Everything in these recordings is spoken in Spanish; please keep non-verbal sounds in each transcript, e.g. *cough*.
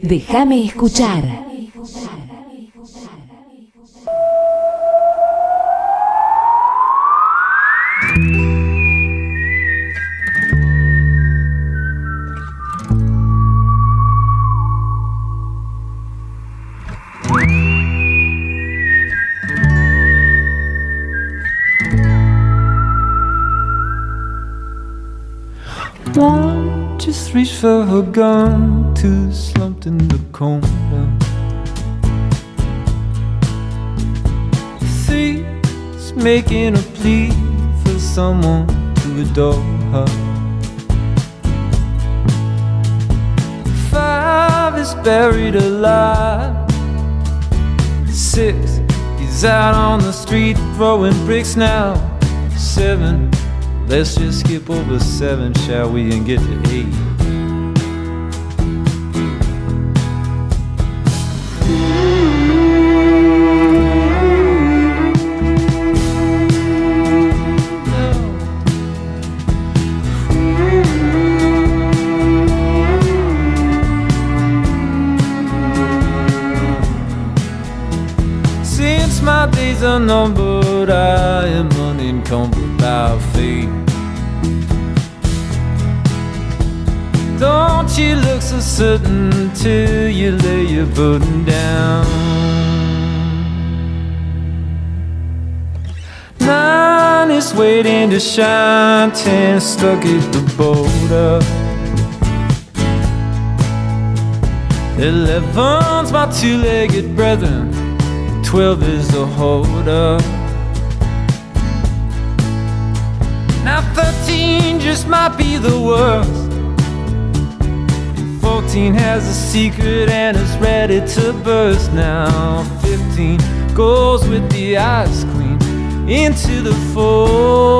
Déjame escuchar. One just reached for her gun, two slumped in the corner. Three is making a plea for someone to adore her. Five is buried alive. Six, he's out on the street throwing bricks now. Seven, let's just skip over seven, shall we, and get to eight. Ten stuck at the border. Eleven's my two-legged brethren. Twelve is the holder. Now thirteen just might be the worst. Fourteen has a secret and is ready to burst. Now fifteen goes with the ice into the foyer.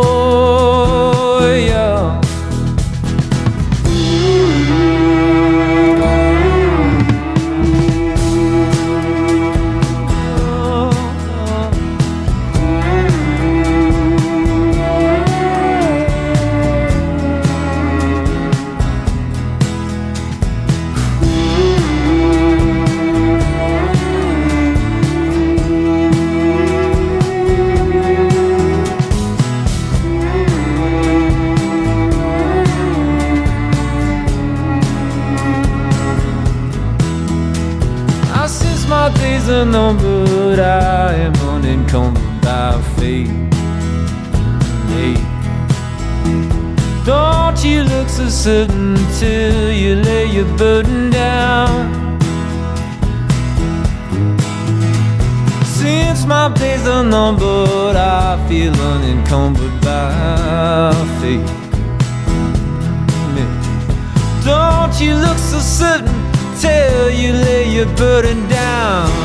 Are numbered, I feel unencumbered by fate. Don't you look so certain till you lay your burden down.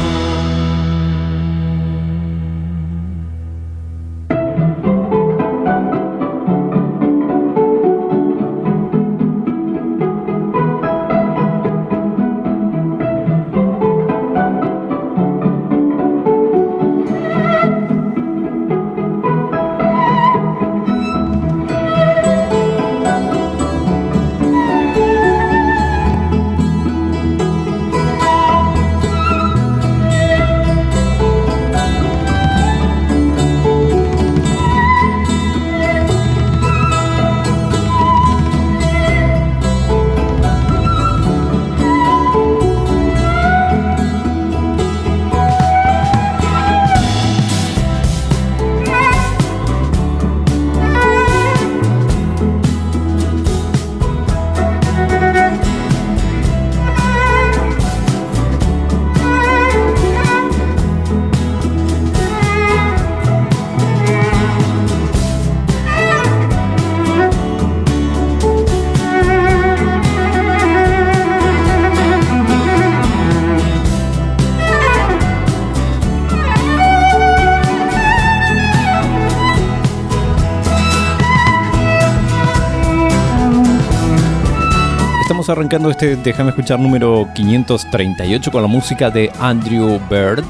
Arrancando este Déjame escuchar número 538 con la música de Andrew Bird,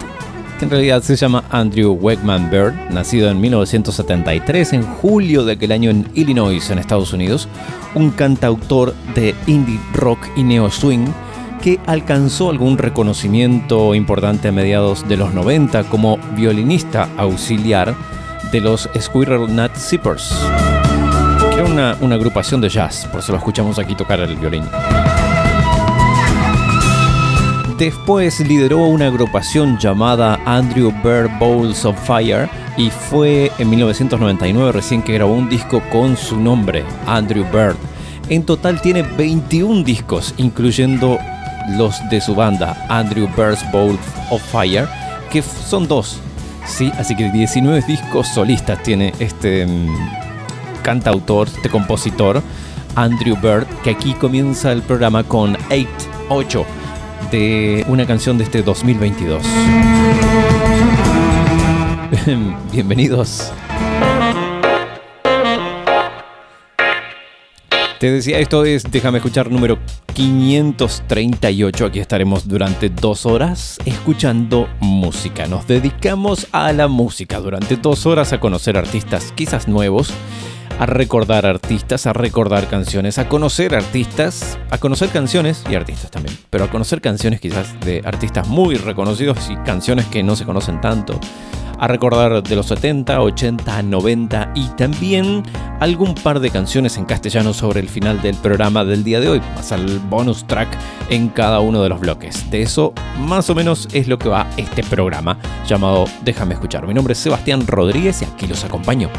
que en realidad se llama Andrew Wegman Bird, nacido en 1973, en julio de aquel año en Illinois, en Estados Unidos, un cantautor de indie rock y neo swing que alcanzó algún reconocimiento importante a mediados de los 90 como violinista auxiliar de los Squirrel Nut Zippers, una, agrupación de jazz, por eso lo escuchamos aquí tocar el violín. Después lideró una agrupación llamada Andrew Bird Bowls of Fire y fue en 1999 recién que grabó un disco con su nombre, Andrew Bird. En total tiene 21 discos, incluyendo los de su banda, Andrew Bird's Bowls of Fire, que son dos. Sí, así que 19 discos solistas tiene este mm, cantautor, este compositor, Andrew Bird, que aquí comienza el programa con 8, 8 de una canción de este 2022. *laughs* Bienvenidos. Te decía, esto es Déjame escuchar número 538. Aquí estaremos durante dos horas escuchando música. Nos dedicamos a la música durante dos horas a conocer artistas quizás nuevos a recordar artistas, a recordar canciones, a conocer artistas, a conocer canciones y artistas también, pero a conocer canciones quizás de artistas muy reconocidos y canciones que no se conocen tanto, a recordar de los 70, 80, 90 y también algún par de canciones en castellano sobre el final del programa del día de hoy, más al bonus track en cada uno de los bloques. De eso más o menos es lo que va este programa llamado Déjame escuchar. Mi nombre es Sebastián Rodríguez y aquí los acompaño.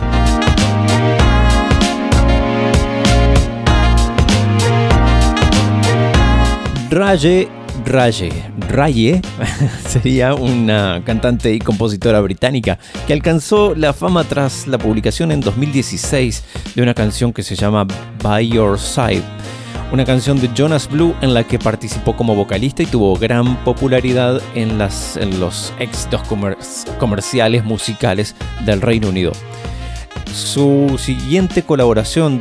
Raye Raye, Raye *laughs* sería una cantante y compositora británica que alcanzó la fama tras la publicación en 2016 de una canción que se llama By Your Side, una canción de Jonas Blue en la que participó como vocalista y tuvo gran popularidad en, los éxitos comerciales musicales del Reino Unido. Su siguiente colaboración,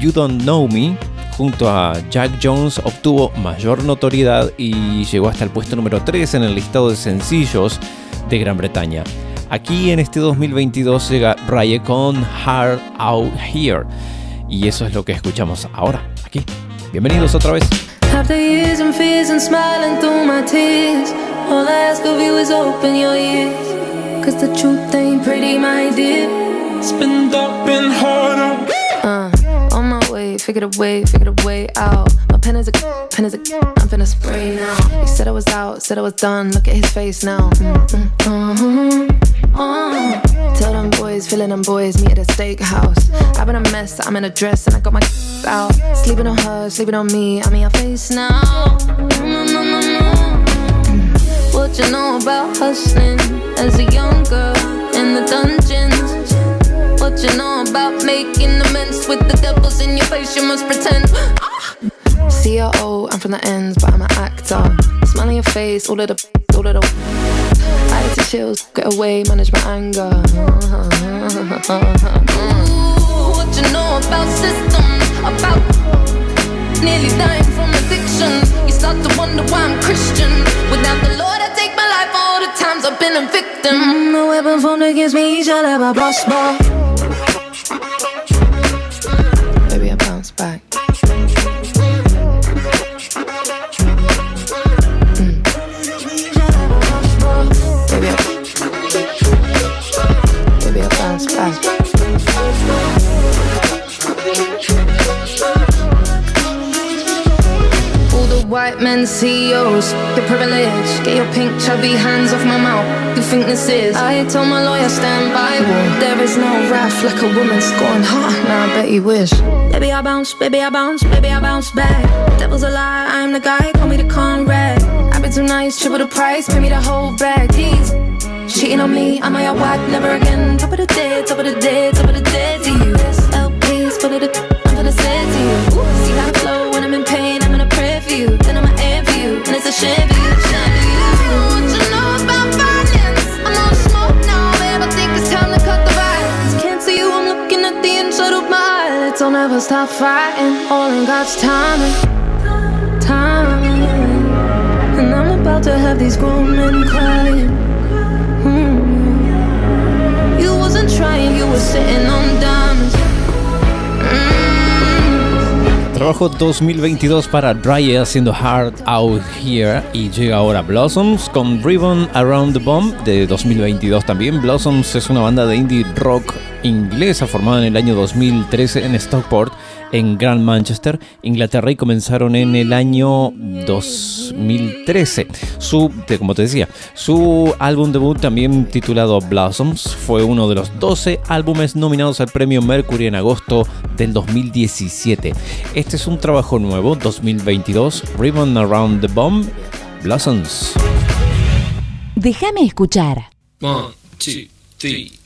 You Don't Know Me, junto a Jack Jones obtuvo mayor notoriedad y llegó hasta el puesto número 3 en el listado de sencillos de Gran Bretaña. Aquí en este 2022 llega Rye con Hard Out Here y eso es lo que escuchamos ahora aquí. Bienvenidos otra vez. Figured a way, figured a way out. My pen is a pen is a I'm finna spray now. He said I was out, said I was done. Look at his face now. Mm-hmm. Uh-huh. Uh. Tell them boys, feeling them boys, meet at a steakhouse. I've been a mess, I'm in a dress, and I got my *laughs* out. Sleeping on her, sleeping on me, I'm in your face now. No, no, no, no. What you know about hustling as a young girl in the dungeons? What you know about making amends with the devils in your face? You must pretend. CRO, I'm from the ends, but I'm an actor. Smile on your face, all of the, all of the. I had to chills, get away, manage my anger. Ooh, what you know about systems? About nearly dying from addiction. You start to wonder why I'm Christian. Without the Lord, I take my life all the times I've been a victim. Mm, no weapon formed against me shall ever prosper. Baby, I back. Mm. Baby, I, baby, I bounce back. White men CEOs, the privilege. Get your pink chubby hands off my mouth. You think this is? I told my lawyer stand by. There is no wrath like a woman scorned. Huh? Now I bet you wish. Baby I bounce, baby I bounce, baby I bounce back. Devil's a lie, I'm the guy. Call me the Conrad. I've been too nice, triple the price, pay me the whole bag. Tease. Cheating on me, I'm your wife, never again. Top of the dead, top of the dead, top of the dead to you. LPs, full of the, I'm gonna say to you. My eyelids. Don't ever stop fighting, all in God's timing. Timing. And I'm about to have these grown men crying. Mm. You wasn't trying, you were sitting on diamonds. Mm. Trabajo 2022 para Dry haciendo Hard Out Here y llega ahora Blossoms con Ribbon Around the Bomb de 2022 también. Blossoms es una banda de indie rock inglesa formada en el año 2013 en Stockport en Grand Manchester, Inglaterra, y comenzaron en el año 2013. Su, como te decía, su álbum debut, también titulado Blossoms, fue uno de los 12 álbumes nominados al premio Mercury en agosto del 2017. Este es un trabajo nuevo, 2022, Ribbon Around the Bomb, Blossoms. Déjame escuchar. One, two, three.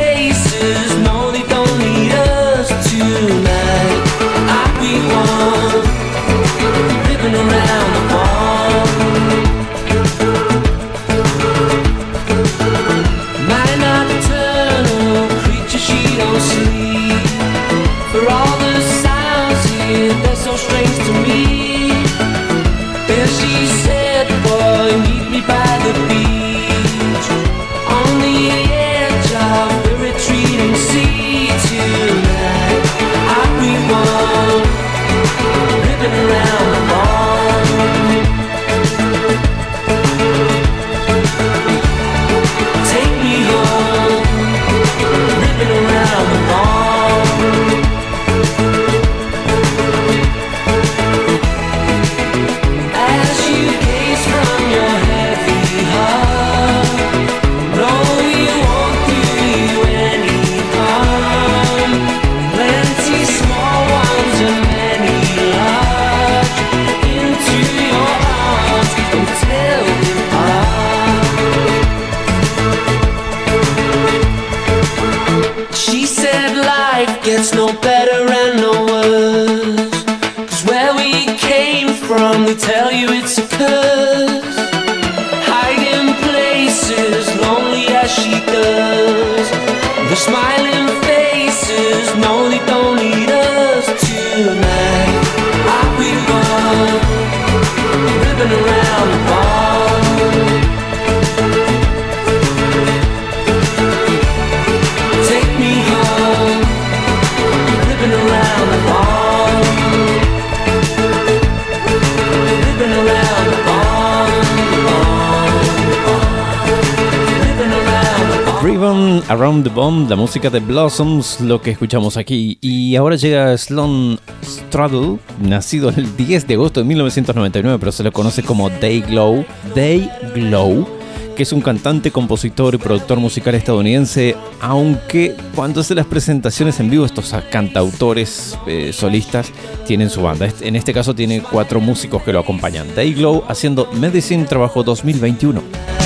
Around the Bomb, la música de Blossoms, lo que escuchamos aquí. Y ahora llega Sloan Straddle, nacido el 10 de agosto de 1999, pero se lo conoce como Day Glow. Day Glow que es un cantante, compositor y productor musical estadounidense, aunque cuando hace las presentaciones en vivo estos cantautores eh, solistas tienen su banda. En este caso tiene cuatro músicos que lo acompañan. Glow haciendo Medicine Trabajo 2021.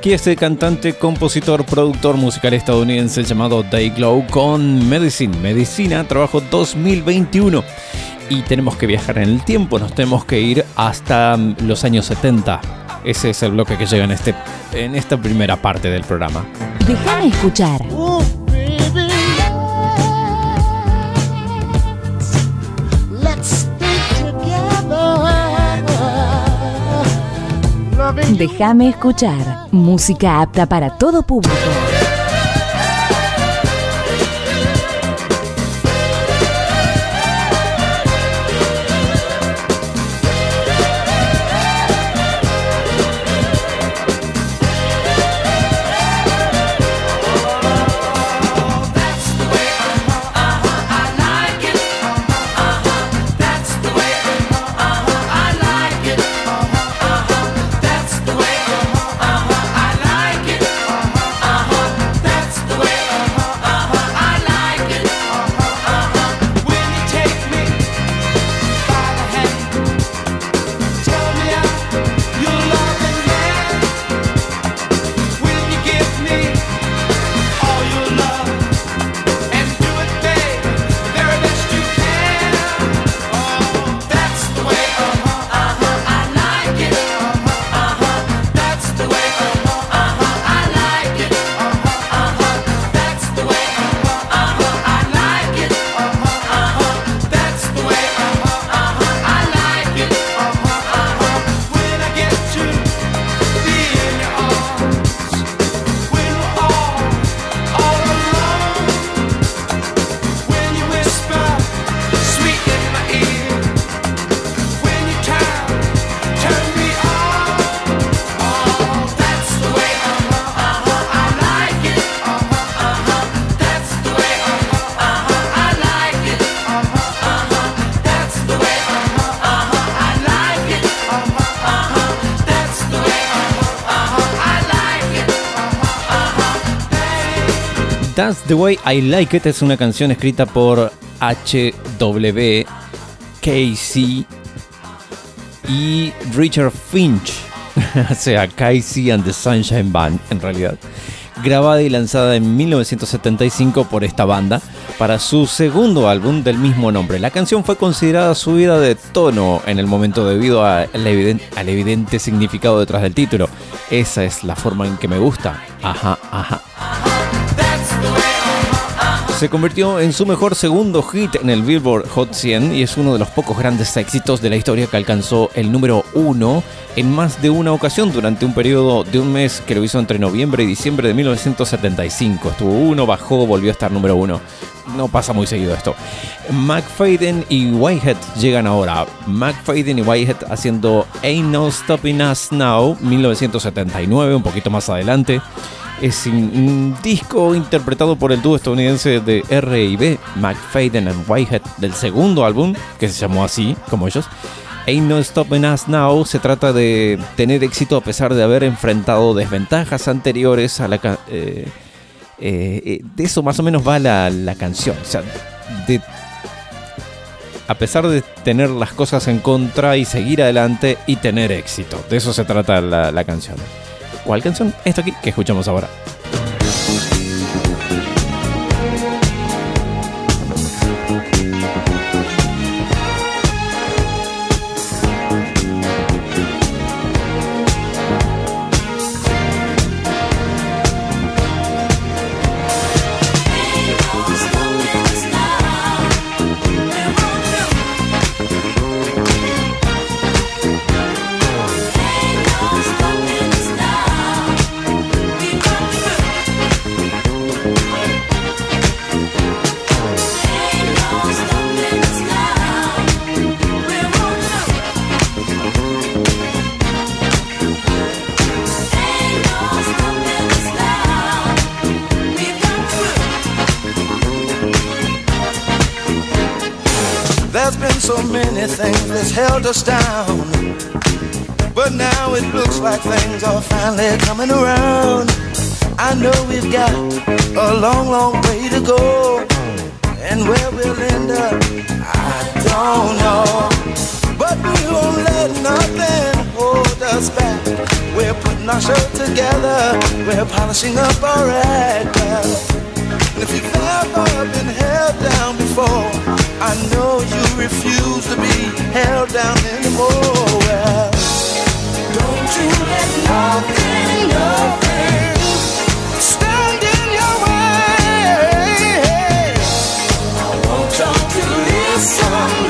Aquí este cantante, compositor, productor musical estadounidense llamado Day Glow con Medicine, Medicina, trabajo 2021. Y tenemos que viajar en el tiempo, nos tenemos que ir hasta mm, los años 70. Ese es el bloque que llega en, este, en esta primera parte del programa. Déjame escuchar. Déjame escuchar. Música apta para todo público. The Way I Like It es una canción escrita por H.W. Casey y Richard Finch, *laughs* o sea, Casey and the Sunshine Band en realidad, grabada y lanzada en 1975 por esta banda para su segundo álbum del mismo nombre. La canción fue considerada subida de tono en el momento debido al evidente significado detrás del título. Esa es la forma en que me gusta. Ajá, ajá. Se convirtió en su mejor segundo hit en el Billboard Hot 100 y es uno de los pocos grandes éxitos de la historia que alcanzó el número uno en más de una ocasión durante un periodo de un mes que lo hizo entre noviembre y diciembre de 1975. Estuvo uno, bajó, volvió a estar número uno. No pasa muy seguido esto. McFadden y Whitehead llegan ahora. McFadden y Whitehead haciendo Ain't No Stopping Us Now, 1979, un poquito más adelante. Es un, disco interpretado por el dúo estadounidense de R&B, McFadden and Whitehead, del segundo álbum, que se llamó así, como ellos. Ain't No Stopping Us Now se trata de tener éxito a pesar de haber enfrentado desventajas anteriores a la... eh, eh, eh, de eso más o menos va la, canción. A pesar de tener las cosas en contra y seguir adelante y tener éxito. De eso se trata la canción. ¿Cuál canción? Esta aquí que escuchamos ahora. So many things that's held us down. But now it looks like things are finally coming around. I know we've got a long, long way to go. And where we'll end up, I don't know. But we won't let nothing hold us back. We're putting our show together. We're polishing up our act. And if you've ever been held down before, I know you refuse to be held down anymore. Well, don't you let nothing, nothing stand in your way. I want y'all to listen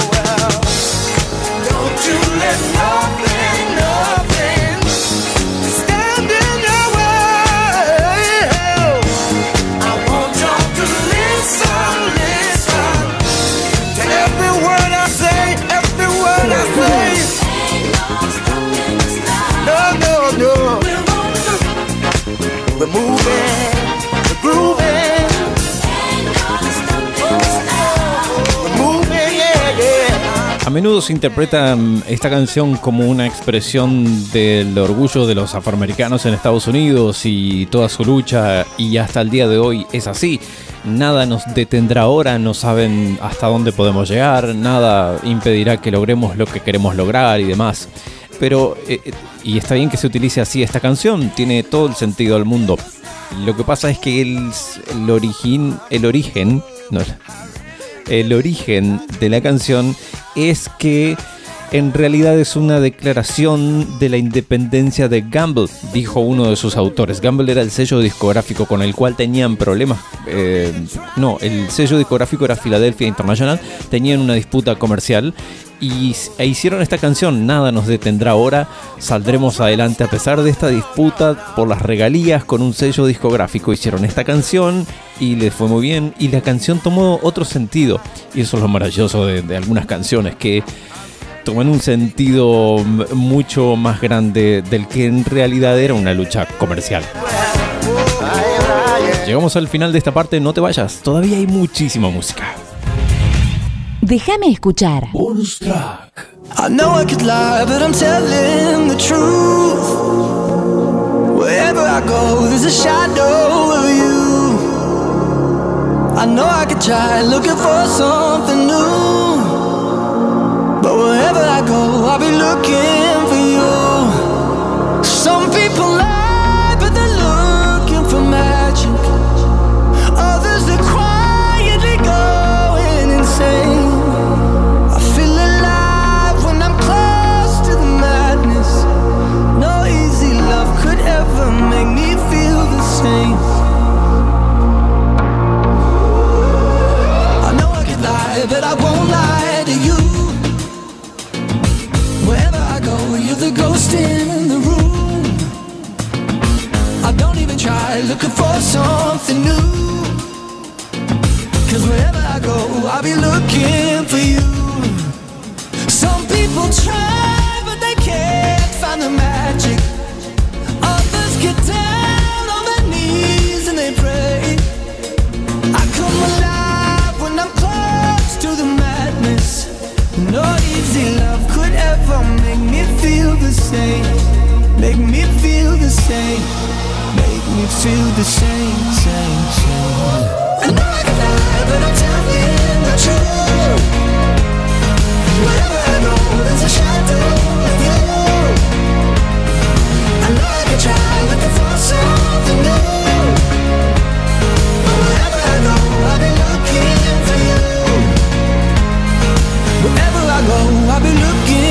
endless love. Menudo se interpreta esta canción como una expresión del orgullo de los afroamericanos en Estados Unidos y toda su lucha y hasta el día de hoy es así. Nada nos detendrá ahora, no saben hasta dónde podemos llegar, nada impedirá que logremos lo que queremos lograr y demás. Pero, eh, eh, y está bien que se utilice así esta canción, tiene todo el sentido del mundo. Lo que pasa es que el, el, origin, el origen, no, el origen de la canción es que en realidad es una declaración de la independencia de Gamble, dijo uno de sus autores. Gamble era el sello discográfico con el cual tenían problemas. eh, no, el sello discográfico era Philadelphia International, tenían una disputa comercial y e hicieron esta canción, Nada nos detendrá ahora, saldremos adelante a pesar de esta disputa por las regalías con un sello discográfico. Hicieron esta canción y les fue muy bien y la canción tomó otro sentido. Y eso es lo maravilloso de algunas canciones, que toman un sentido mucho más grande del que en realidad era una lucha comercial. Llegamos al final de esta parte, no te vayas, todavía hay muchísima música. Déjame escuchar. I know I could lie, but I'm telling the truth. Wherever I go, there's a shadow of you. I know I could try looking for something new. But wherever I go, I'll be looking for you. Some people lie, but they're looking for magic. Others are quietly going insane. I feel alive when I'm close to the madness. No easy love could ever make me feel the same. I know I could lie, but I won't lie. ghosting in the room. I don't even try looking for something new. Cause wherever I go, I'll be looking for you. Some people try, but they can't find the magic. Others get down on their knees and they pray. I come alive when I'm close to the madness. No easy love could ever make me feel the same. Make me feel the same. Make me feel the same, same, same. I know I can lie, but I'm telling the truth. Wherever I go, there's a shadow of you. I know I can try looking for something new. But wherever I go, I'll be looking for you. Wherever I go, I'll be looking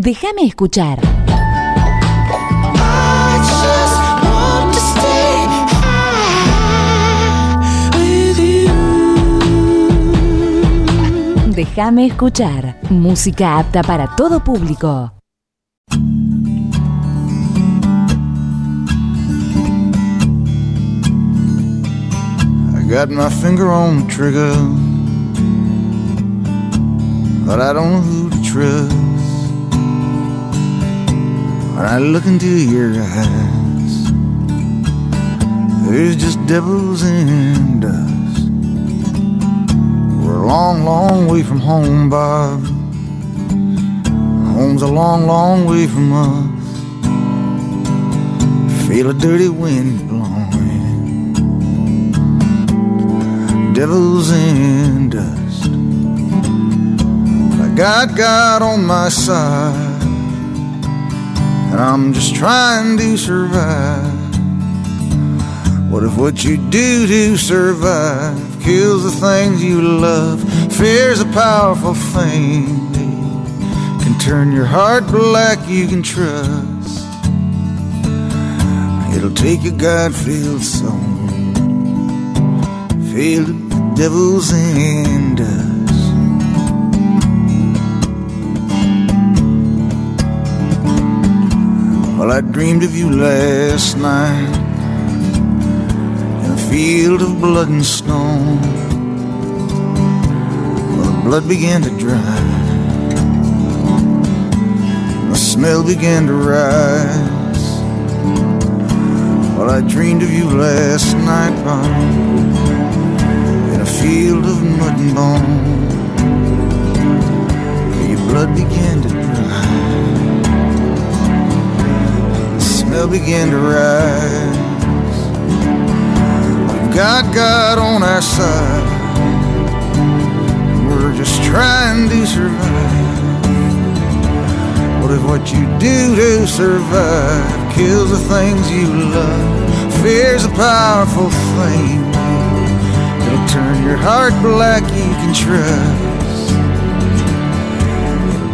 with you. Déjame escuchar. Música apta para todo público. I got my finger on the trigger, but I don't know who to trust. When I look into your eyes, there's just devils and dust. We're a long, long way from home, Bob. Home's a long, long way from us. Feel a dirty wind blowing devils and dust. I got God on my side, I'm just trying to survive. What if what you do to survive kills the things you love? Fear's a powerful thing, can turn your heart black, you can trust. It'll take a God-filled soul filled with devils and Well, I dreamed of you last night in a field of blood and stone. Well, the blood began to dry, the smell began to rise. Well, I dreamed of you last night, Bob in a field of mud and bone. Your blood began to dry, the smell to rise. We've got God on our side, we're just trying to survive. What if what you do to survive kills the things you love? Fear's a powerful thing. It'll turn your heart black, you can trust.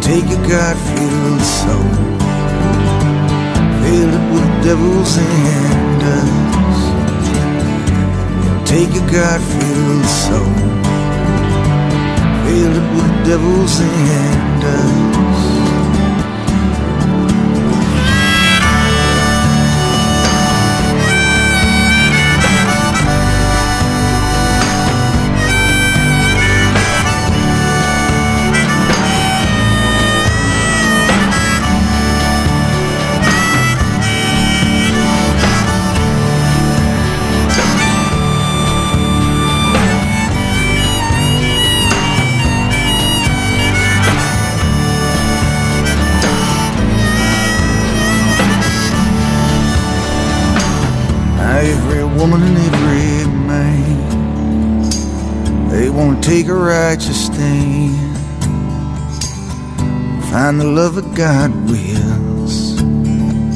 Take a God-filled soul, with devil's handles. Take a God-filled soul, filled it with devil's handles. Righteous stand. Find the love that God wills. And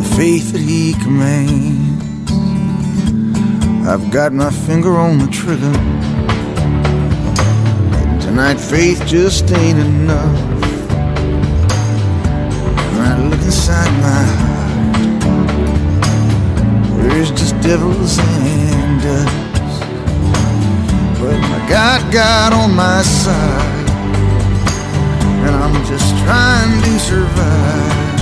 the faith that He commands. I've got my finger on the trigger. And tonight faith just ain't enough. When I look inside my heart, there's just devils and dust. But I got God on my side, and I'm just trying to survive.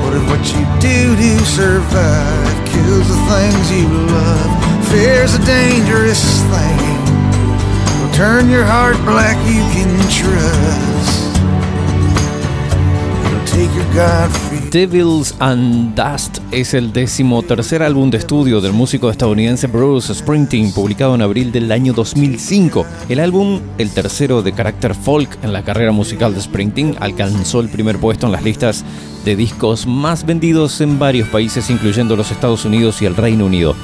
What if what you do to survive kills the things you love? Fear's a dangerous thing. Will turn your heart black, you can trust. Devils and Dust es el décimo tercer álbum de estudio del músico estadounidense Bruce Springsteen, publicado en abril del año 2005. El álbum, el tercero de carácter folk en la carrera musical de Springsteen, alcanzó el primer puesto en las listas de discos más vendidos en varios países, incluyendo los Estados Unidos y el Reino Unido.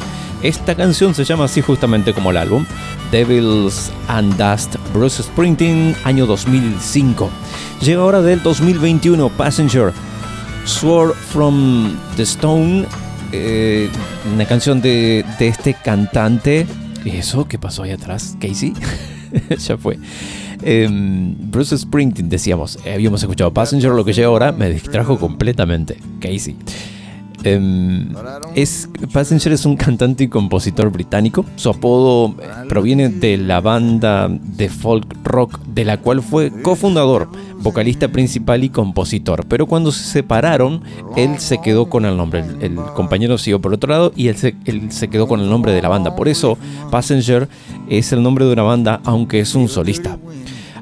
Esta canción se llama así justamente como el álbum, Devils and Dust, Bruce Springsteen, año 2005. Llega ahora del 2021, Passenger, Sword from the Stone, eh, una canción de, este cantante. ¿Y eso qué pasó ahí atrás? ¿Casey? *laughs* ya fue. Em, Bruce Springsteen, decíamos, eh, habíamos escuchado Passenger, lo que llega ahora me distrajo completamente. Casey. Em, es, Passenger es un cantante y compositor británico. Su apodo eh, proviene de la banda de folk rock de la cual fue cofundador, vocalista principal y compositor. Pero cuando se separaron, él se quedó con el nombre. El, compañero siguió por otro lado y él se, él se quedó con el nombre de la banda. Por eso, Passenger es el nombre de una banda, aunque es un solista.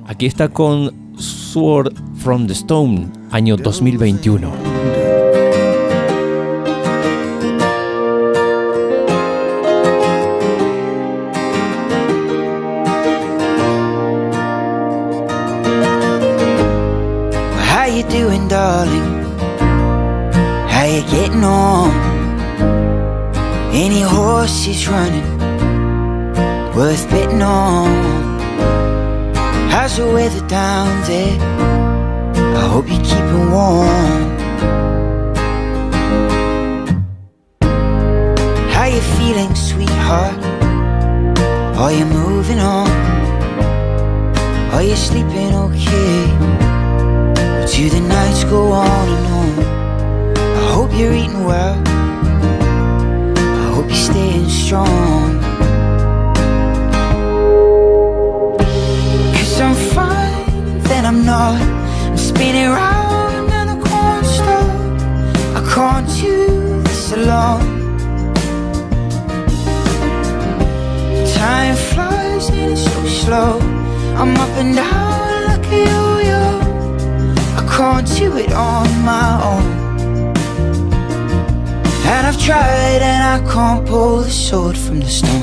Aquí está con Sword from the Stone, año 2021. Darling? How you getting on? Any horses running worth betting on? How's the weather down there? I hope you're keeping warm. How you feeling, sweetheart? Are you moving on? Are you sleeping okay? Do the nights go on and on? I hope you're eating well. I hope you're staying strong. Cause I'm fine, then I'm not. I'm spinning round and I can't stop. I can't do this alone. Time flies and it's so slow. I'm up and down like a. Can't do it on my own. And I've tried and I can't pull the sword from the stone.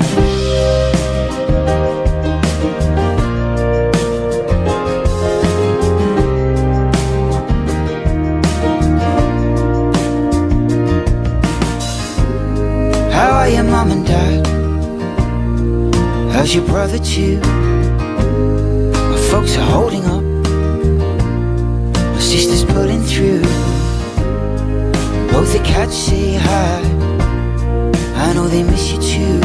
How are your mom and dad? How's your brother too? My folks are holding up. The cats say hi. I know they miss you too.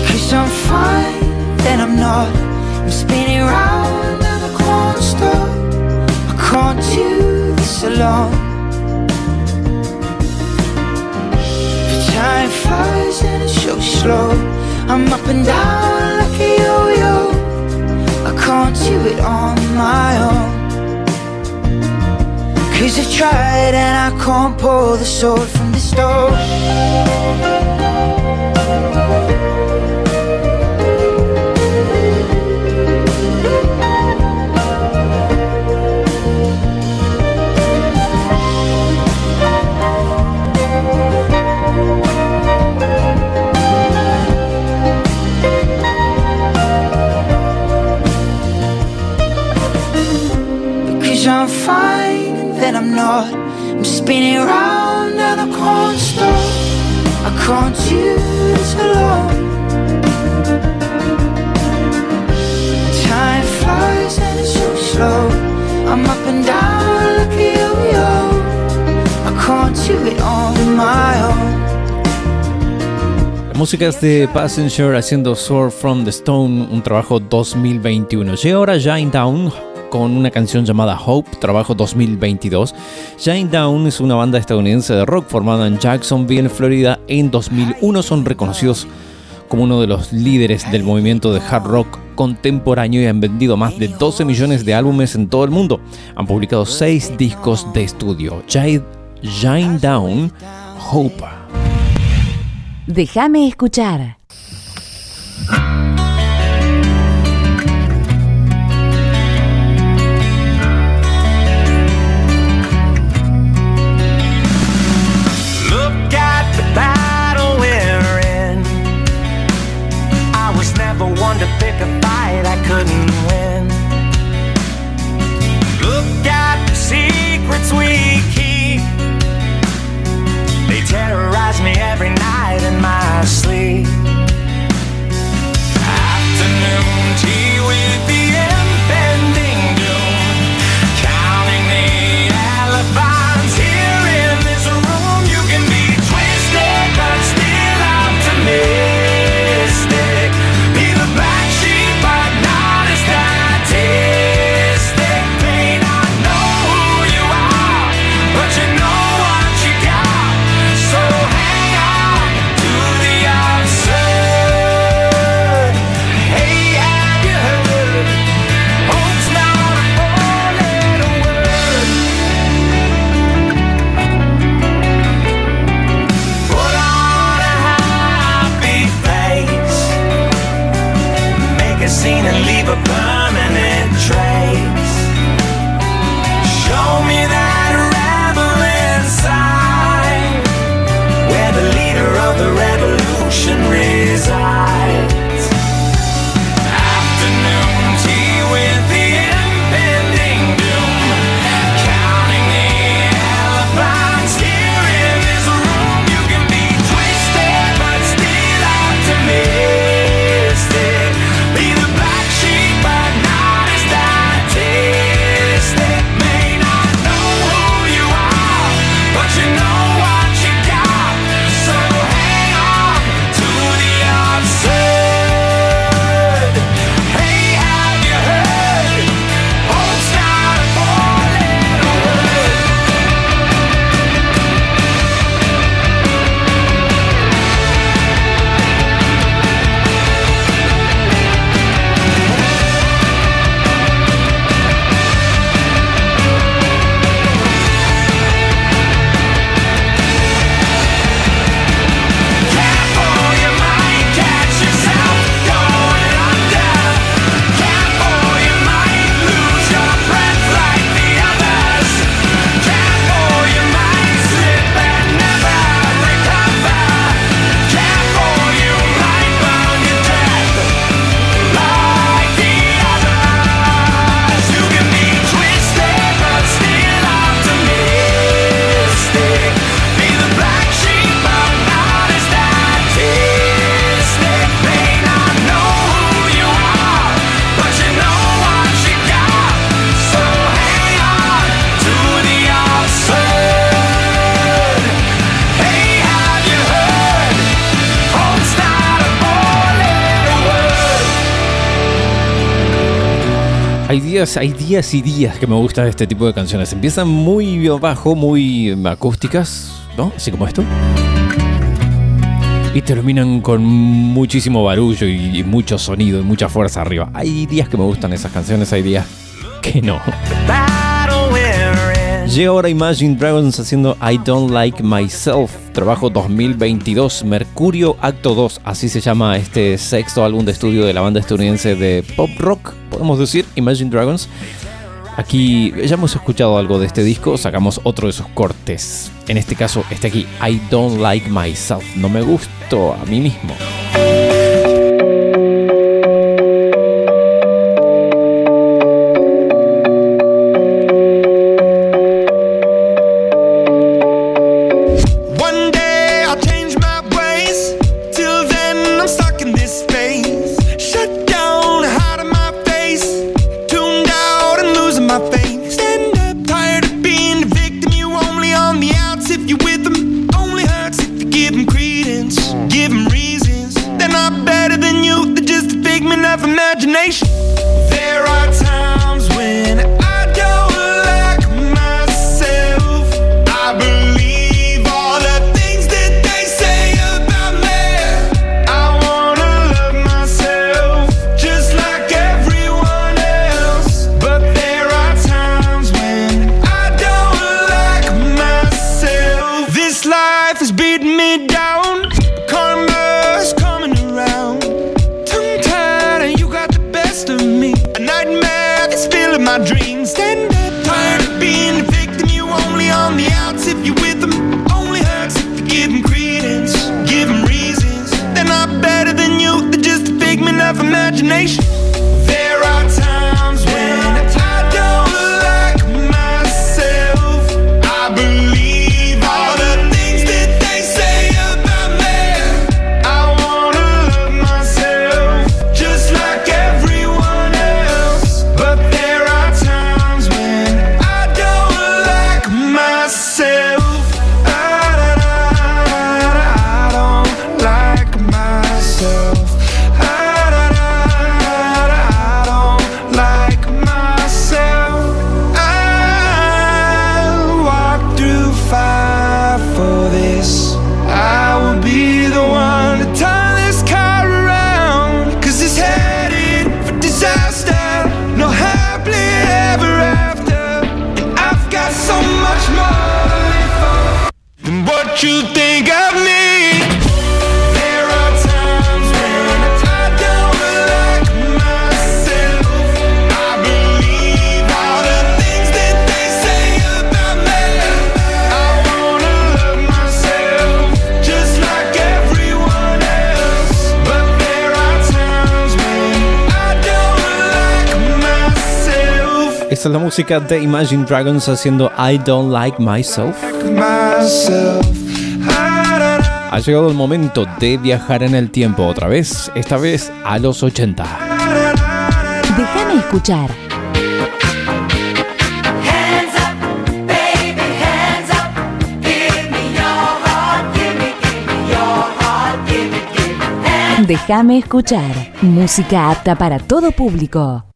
Because I'm fine, then I'm not. I'm spinning round and I can't stop. I can't do this alone. But time flies and it's so slow. I'm up and down like a yo-yo. I can't do it on my own. Cause I've tried and I can't pull the sword from the stone. Because I'm fine, then I'm not. I'm spinning round and I can't stop. I can't choose alone. Time flies and it's so slow. I'm up and down a. I can't do it on my own. La música es de Passenger haciendo Sword from the Stone, un trabajo 2021. Llega ahora Down con una canción llamada Hope, trabajo 2022. Shine Down es una banda estadounidense de rock formada en Jacksonville, Florida en 2001. Son reconocidos como uno de los líderes del movimiento de hard rock contemporáneo y han vendido más de 12 millones de álbumes en todo el mundo. Han publicado 6 discos de estudio. Shine Down, Hope. Déjame escuchar. Secrets we keep. They terrorize me every night in my sleep. Afternoon tea with the hay días y días que me gustan este tipo de canciones. Empiezan muy bajo, muy acústicas, ¿no? Así como esto. Y terminan con muchísimo barullo y, y mucho sonido y mucha fuerza arriba. Hay días que me gustan esas canciones, hay días que no. Llega ahora Imagine Dragons haciendo I Don't Like Myself, trabajo 2022, Mercurio Acto 2, así se llama este sexto álbum de estudio de la banda estadounidense de pop rock, podemos decir, Imagine Dragons. Aquí ya hemos escuchado algo de este disco, sacamos otro de sus cortes. En este caso, este aquí, I Don't Like Myself, no me gusto a mí mismo. música de Imagine Dragons haciendo I Don't Like Myself. Ha llegado el momento de viajar en el tiempo otra vez, esta vez a los 80. Déjame escuchar. Déjame escuchar. Música apta para todo público.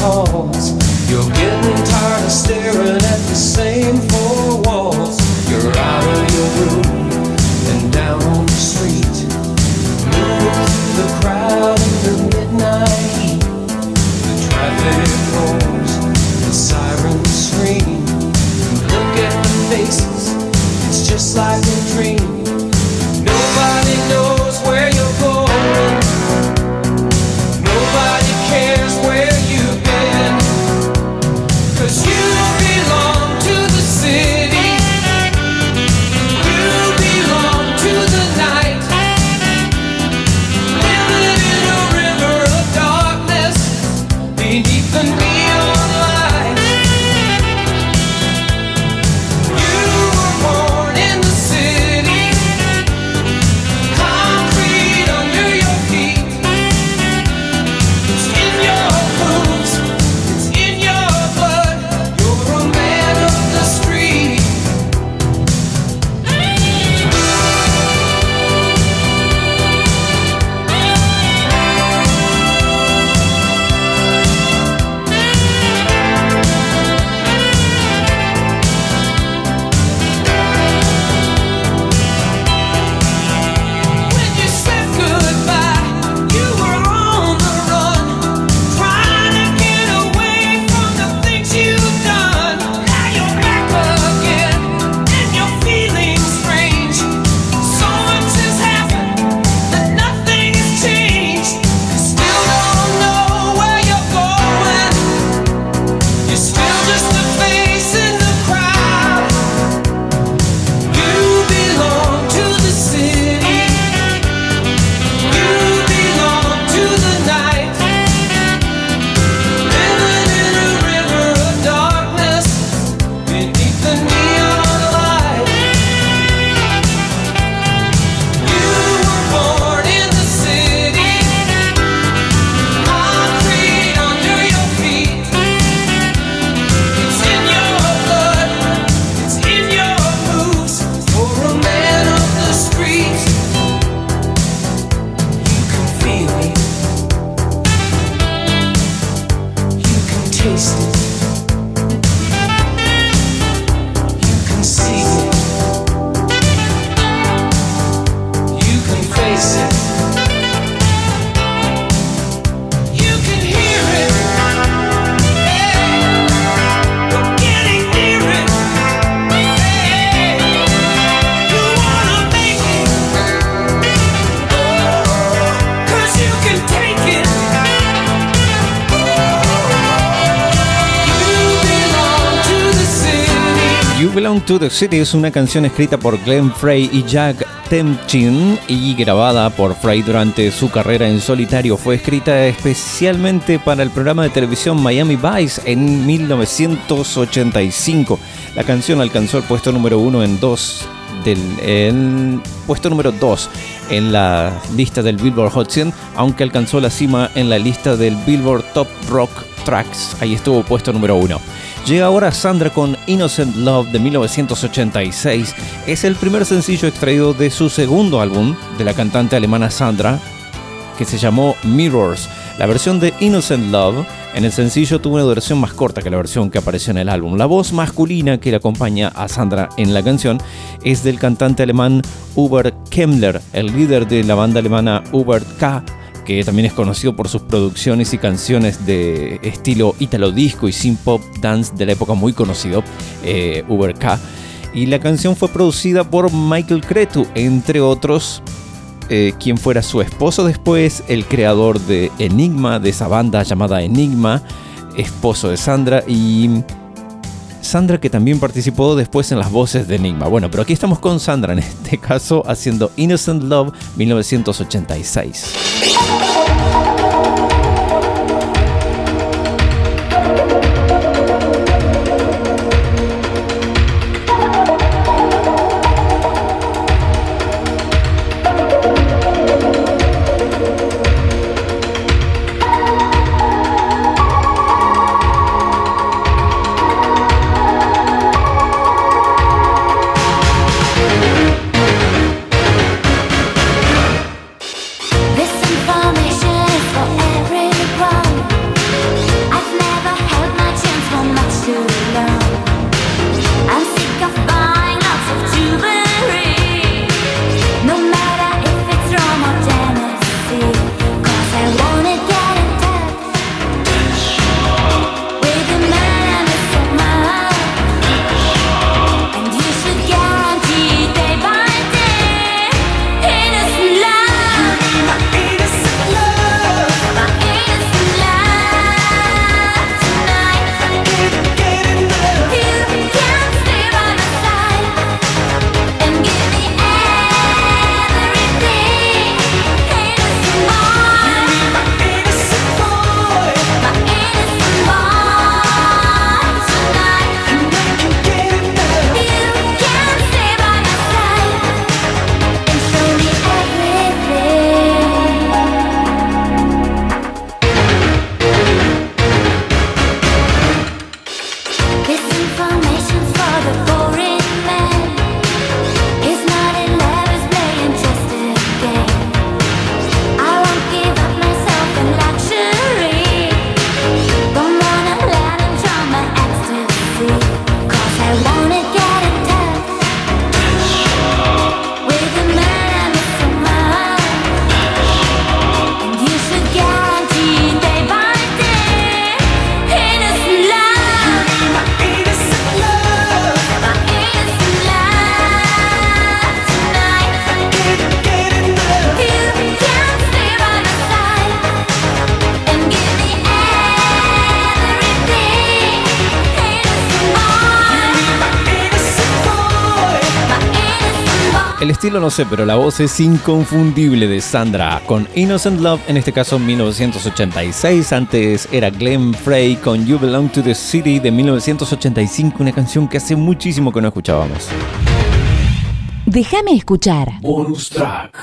You're getting tired of staring at the same four walls. You're out of your room and down on the street. Moving the crowd in the midnight heat. The traffic roars, the sirens scream. Look at the faces, it's just like a dream. City es una canción escrita por Glenn Frey y Jack Temchin y grabada por Frey durante su carrera en solitario. Fue escrita especialmente para el programa de televisión Miami Vice en 1985. La canción alcanzó el puesto número uno en dos del el puesto número 2 en la lista del Billboard Hot 100, aunque alcanzó la cima en la lista del Billboard Top Rock Tracks. Ahí estuvo puesto número 1. Llega ahora Sandra con Innocent Love de 1986. Es el primer sencillo extraído de su segundo álbum de la cantante alemana Sandra, que se llamó Mirrors. La versión de Innocent Love en el sencillo tuvo una duración más corta que la versión que apareció en el álbum. La voz masculina que le acompaña a Sandra en la canción es del cantante alemán Hubert Kemmler, el líder de la banda alemana Hubert K que también es conocido por sus producciones y canciones de estilo italo disco y synth pop dance de la época muy conocido, eh, Uber K. Y la canción fue producida por Michael Cretu, entre otros, eh, quien fuera su esposo después, el creador de Enigma, de esa banda llamada Enigma, esposo de Sandra y Sandra que también participó después en las voces de Enigma. Bueno, pero aquí estamos con Sandra en este caso haciendo Innocent Love 1986. Estilo no sé, pero la voz es inconfundible de Sandra con Innocent Love, en este caso 1986. Antes era Glenn Frey con You Belong to the City de 1985, una canción que hace muchísimo que no escuchábamos. Déjame escuchar. Bonus track.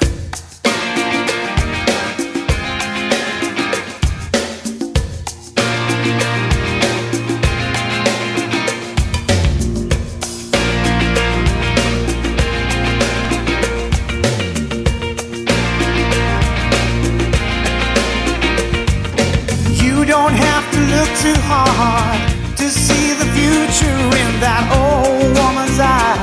Too hard to see the future in that old woman's eyes.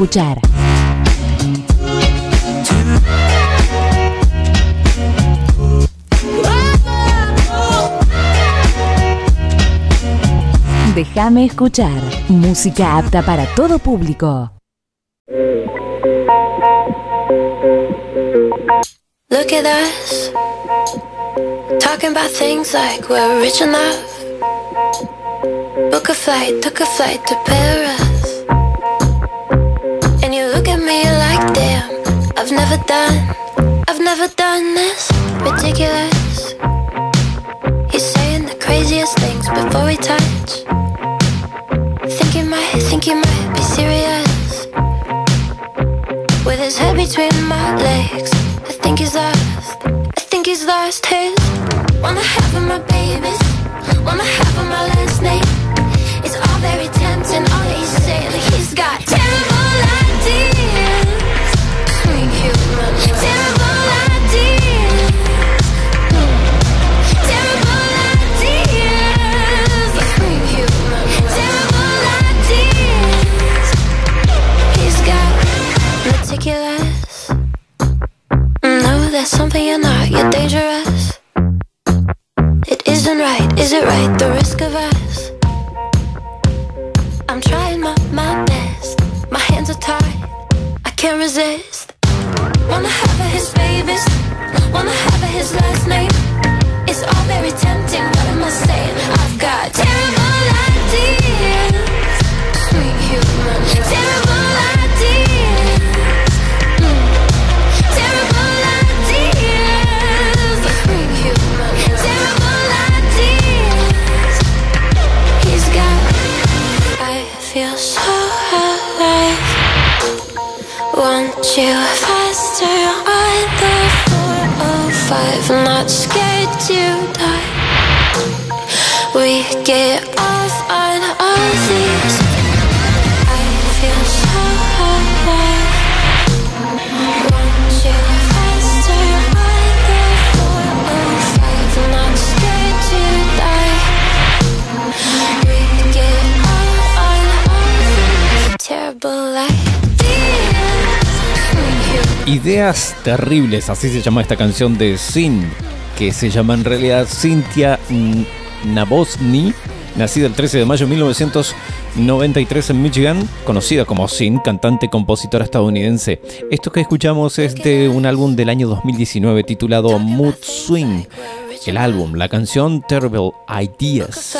Escuchar. Déjame escuchar. Música apta para todo público. Look at us, talking about things like we're rich enough. Book a flight, a flight to Paris. Never done, I've never done this. Ridiculous. He's saying the craziest things before we touch. Think he might, think he might be serious. With his head between my legs, I think he's lost. I think he's lost his. Wanna have him my babies, wanna have him my last name. It's all very tempting, all that he's saying. He's got terrible something you're not. You're dangerous. It isn't right. Is it right? The risk of us. I'm trying my, my best. My hands are tied. I can't resist. Wanna have a his babies. Wanna have a his last name. It's all very tempting. What am I saying? I've got terrible ideas. Sweet human. Terrible you faster on the 405. Not scared to die. We get off on all these. Ideas terribles, así se llama esta canción de Sin, que se llama en realidad Cynthia Nabosny, nacida el 13 de mayo de 1993 en Michigan, conocida como Sin, cantante y compositora estadounidense. Esto que escuchamos es de un álbum del año 2019 titulado Mood Swing. El álbum, la canción Terrible Ideas.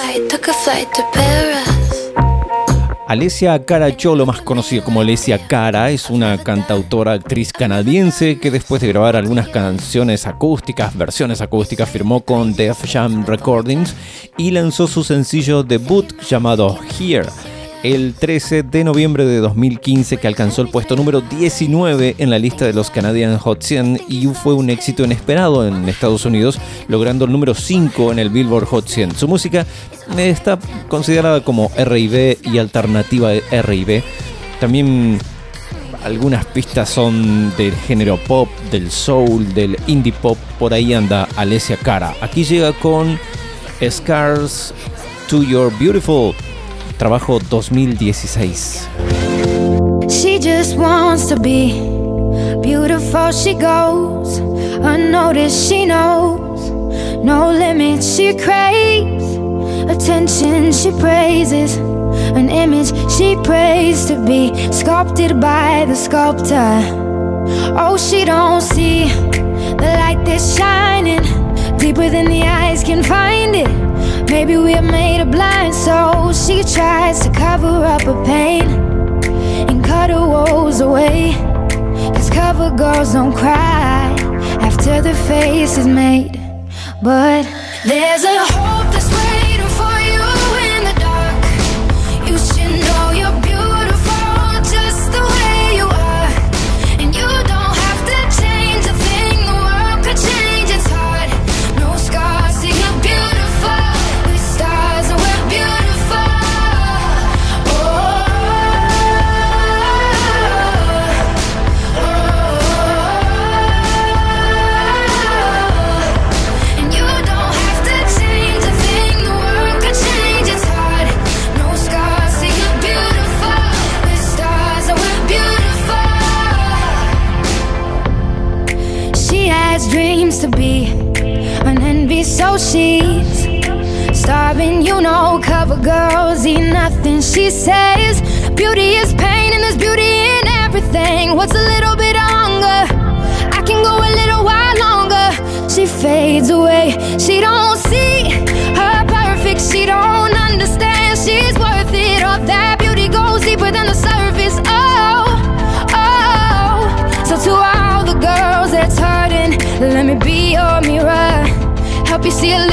Alessia Cara Cholo, más conocida como Alessia Cara, es una cantautora actriz canadiense que después de grabar algunas canciones acústicas, versiones acústicas, firmó con Def Jam Recordings y lanzó su sencillo debut llamado Here el 13 de noviembre de 2015 que alcanzó el puesto número 19 en la lista de los Canadian Hot 100 y fue un éxito inesperado en Estados Unidos, logrando el número 5 en el Billboard Hot 100. Su música está considerada como R&B y alternativa R&B. También algunas pistas son del género pop, del soul, del indie pop, por ahí anda Alessia Cara. Aquí llega con Scars to Your Beautiful trabajo 2016. She just wants to be beautiful. She goes unnoticed. She knows no limits. She craves attention. She praises an image she prays to be sculpted by the sculptor. Oh, she don't see the light that's shining deeper than the eyes can find it. Maybe we're made of blind souls. She tries to cover up her pain and cut her woes away. Cause cover girls don't cry after the face is made. But there's a hope she's starving. You know, cover girls eat nothing. She says beauty is pain, and there's beauty in everything. What's a little bit of hunger? I can go a little while longer. She fades away. She don't see her perfect. She don't understand. She's worth it. All that beauty goes deeper than the surface. Oh, oh. So to all the girls that's hurting, let me be your mirror see a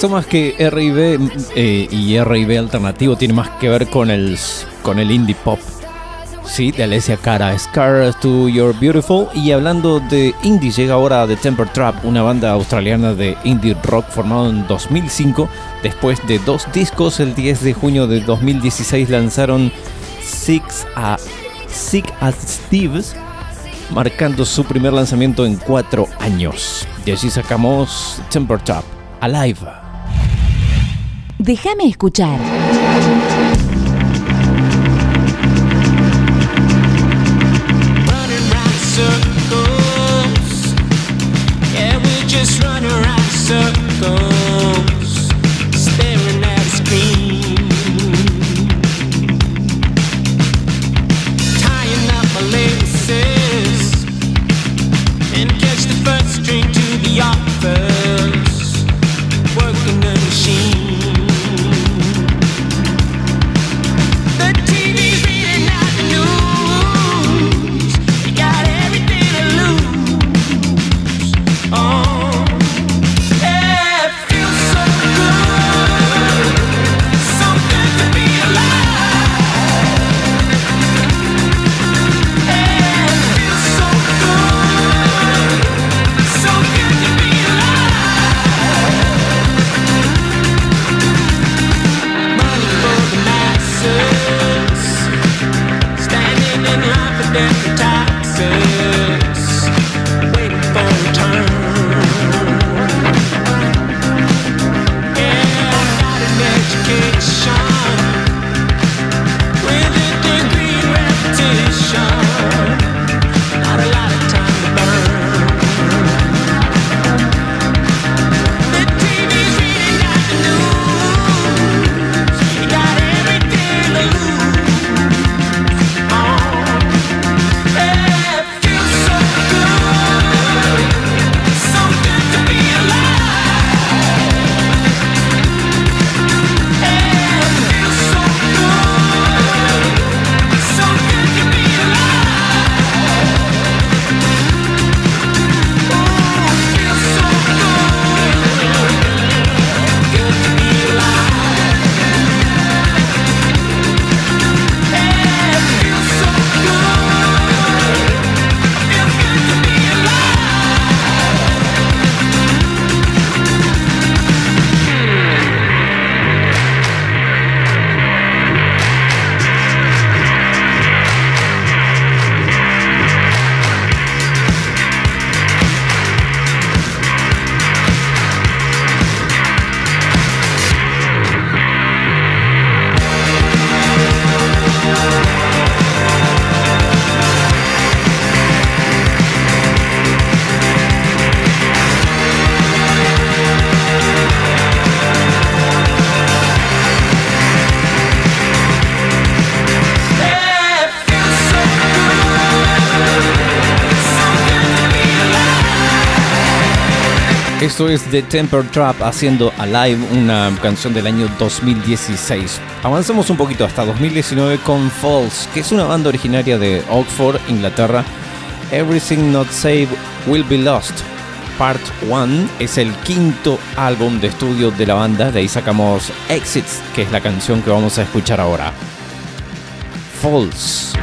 Esto más que R&B eh, y R&B alternativo tiene más que ver con el, con el indie pop. Sí, de Alessia Cara, Scars to Your Beautiful. Y hablando de indie, llega ahora The Temper Trap, una banda australiana de indie rock formado en 2005. Después de dos discos, el 10 de junio de 2016 lanzaron Six a Sick Steve's, marcando su primer lanzamiento en cuatro años. De allí sacamos Temper Trap, Alive. Déjame escuchar. Esto es The Temper Trap haciendo Alive, una canción del año 2016. Avanzamos un poquito hasta 2019 con Falls, que es una banda originaria de Oxford, Inglaterra. Everything Not Saved Will Be Lost, Part 1 es el quinto álbum de estudio de la banda, de ahí sacamos Exits, que es la canción que vamos a escuchar ahora. False.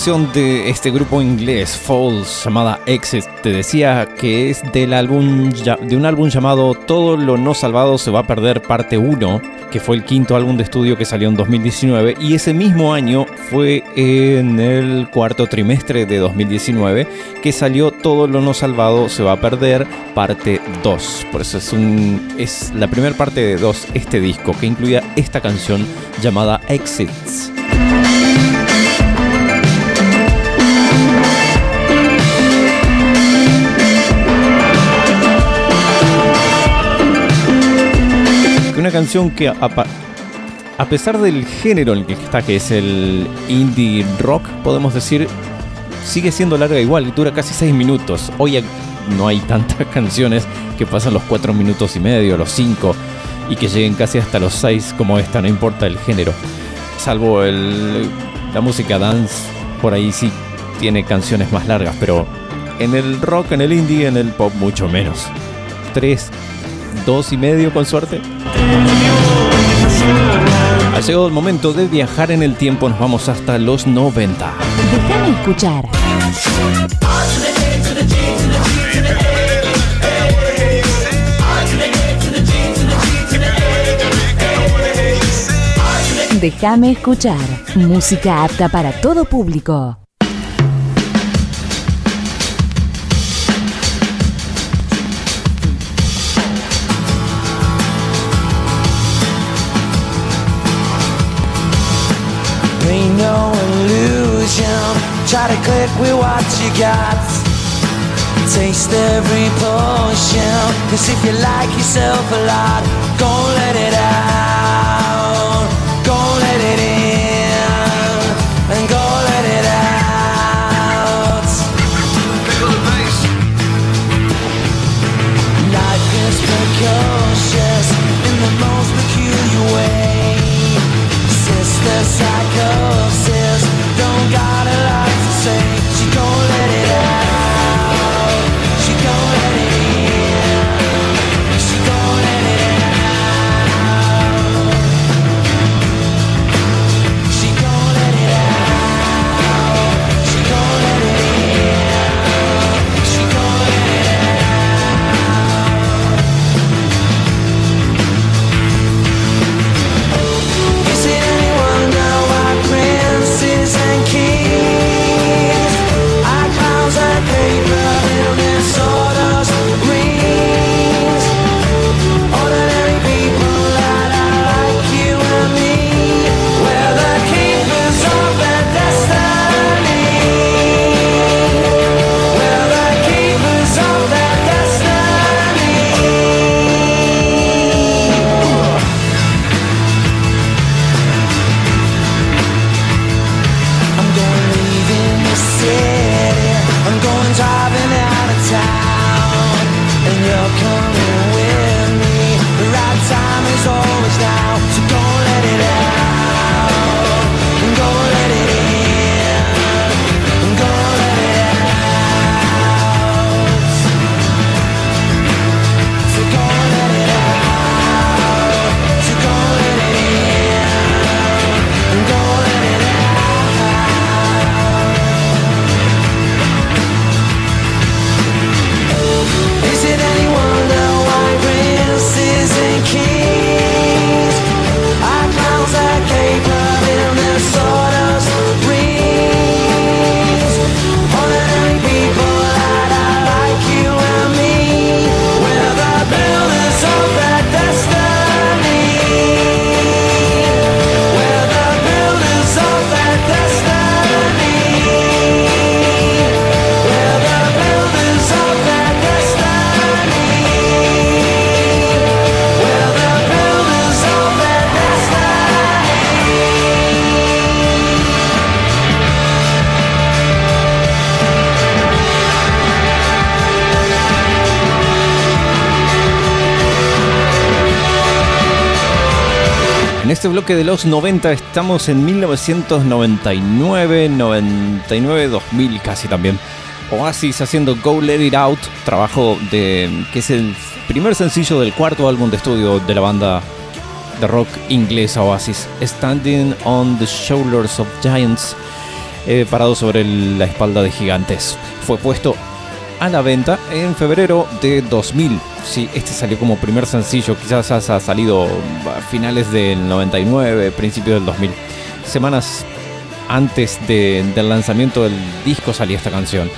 canción de este grupo inglés, Falls, llamada Exit. Te decía que es del álbum, de un álbum llamado Todo lo no salvado se va a perder parte 1, que fue el quinto álbum de estudio que salió en 2019. Y ese mismo año fue en el cuarto trimestre de 2019 que salió Todo lo no salvado se va a perder parte 2. Por eso es, un, es la primera parte de 2 este disco que incluía esta canción llamada Exits. canción que a, a, pesar del género en el que está, que es el indie rock, podemos decir, sigue siendo larga igual, dura casi 6 minutos. Hoy no hay tantas *laughs* canciones que pasan los 4 minutos y medio, los 5, y que lleguen casi hasta los 6 como esta, no importa el género. Salvo el, la música dance, por ahí sí tiene canciones más largas, pero en el rock, en el indie, en el pop mucho menos. 3, 2 y medio con suerte. Ha llegado el momento de viajar en el tiempo, nos vamos hasta los 90. Déjame escuchar. Déjame escuchar. Música apta para todo público. No illusion. Try to click with what you got. Taste every potion. Cause if you like yourself a lot, go let it out. De los 90 estamos en 1999, 99, 2000 casi también. Oasis haciendo Go Let It Out, trabajo de que es el primer sencillo del cuarto álbum de estudio de la banda de rock inglesa Oasis, Standing on the Shoulders of Giants, eh, parado sobre la espalda de gigantes. Fue puesto a la venta en febrero de 2000. Sí, este salió como primer sencillo, quizás ha salido a finales del 99, principios del 2000. Semanas antes de- del lanzamiento del disco salía esta canción.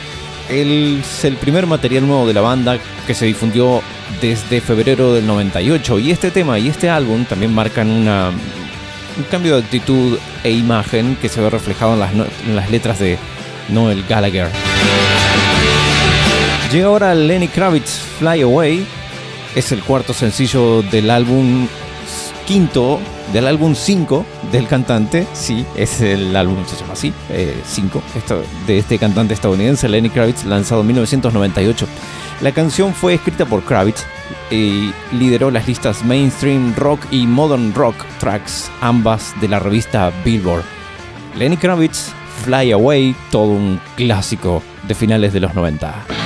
Es el primer material nuevo de la banda que se difundió desde febrero del 98 y este tema y este álbum también marcan una, un cambio de actitud e imagen que se ve reflejado en las, en las letras de Noel Gallagher. Llega ahora Lenny Kravitz Fly Away. Es el cuarto sencillo del álbum quinto del álbum 5 del cantante. Sí, es el álbum, se llama así, 5, de este cantante estadounidense, Lenny Kravitz, lanzado en 1998. La canción fue escrita por Kravitz y lideró las listas mainstream rock y modern rock tracks, ambas de la revista Billboard. Lenny Kravitz, Fly Away, todo un clásico de finales de los 90.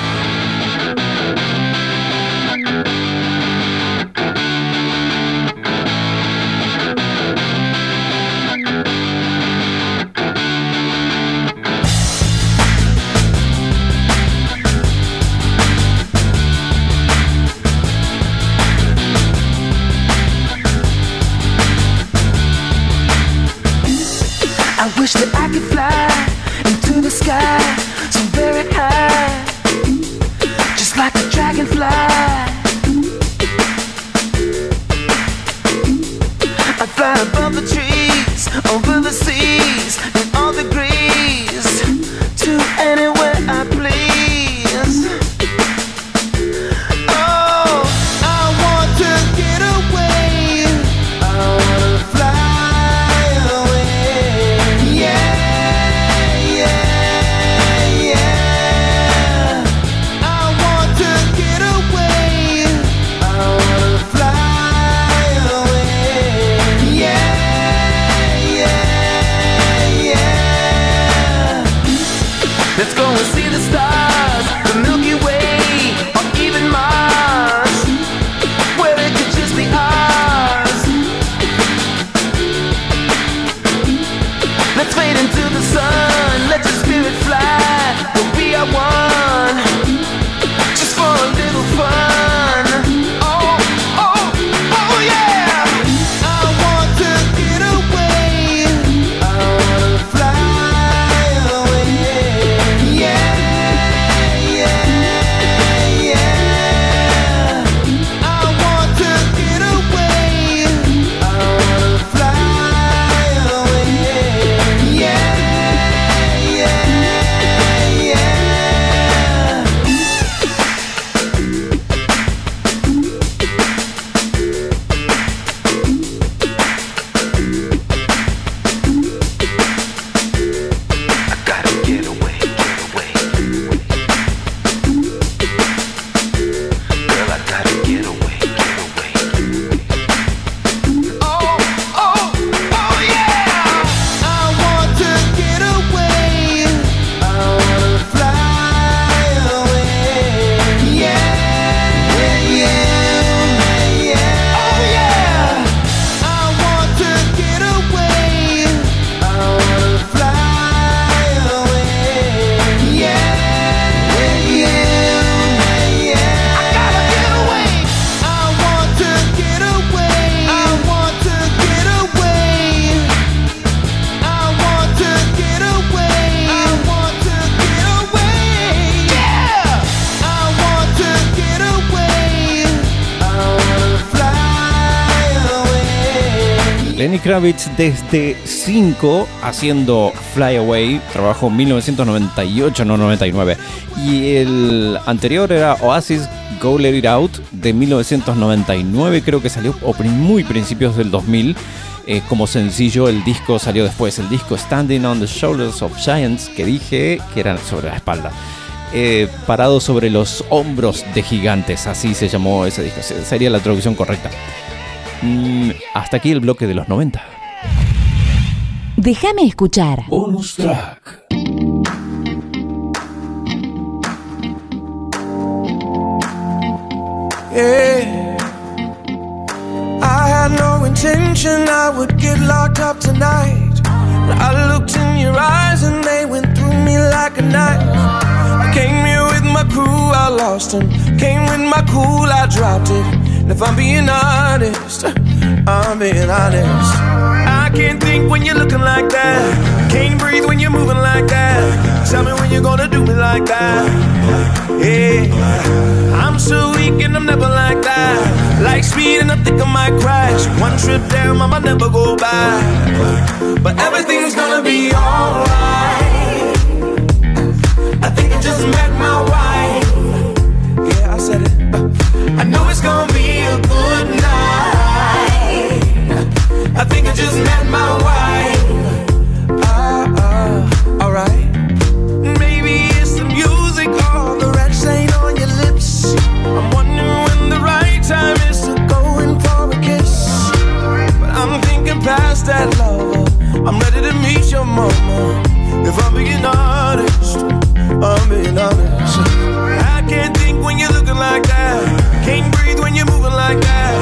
Desde 5 haciendo Fly Away, trabajo en 1998, no 99. Y el anterior era Oasis Go Let It Out de 1999, creo que salió muy principios del 2000. eh, como sencillo, el disco salió después, el disco Standing on the Shoulders of Giants, que dije que era sobre la espalda. Eh, parado sobre los hombros de gigantes, así se llamó ese disco, se- sería la traducción correcta. Mm, hasta aquí el bloque de los 90. Déjame escuchar. Bonus track. Yeah. I had no intention I would get locked up tonight. But I looked in your eyes and they went through me like a knife. I came here with my crew, I lost them. Came with my cool, I dropped it. And if I'm being honest, I'm being honest. Can't think when you're looking like that. Can't breathe when you're moving like that. Tell me when you're gonna do me like that. Yeah, I'm so weak and I'm never like that. Like speed and I think I might crash. One trip down, I might never go back. But everything's gonna be alright. I think I just met my wife. Yeah, I said it. I know it's gonna be a good night think I just met my wife. Ah, ah, alright. Maybe it's the music or the red stain on your lips. I'm wondering when the right time is to go in for a kiss. But I'm thinking past that love. I'm ready to meet your mama. If I'm being honest, I'm being honest. I can't think when you're looking like that. Can't breathe when you're moving like that.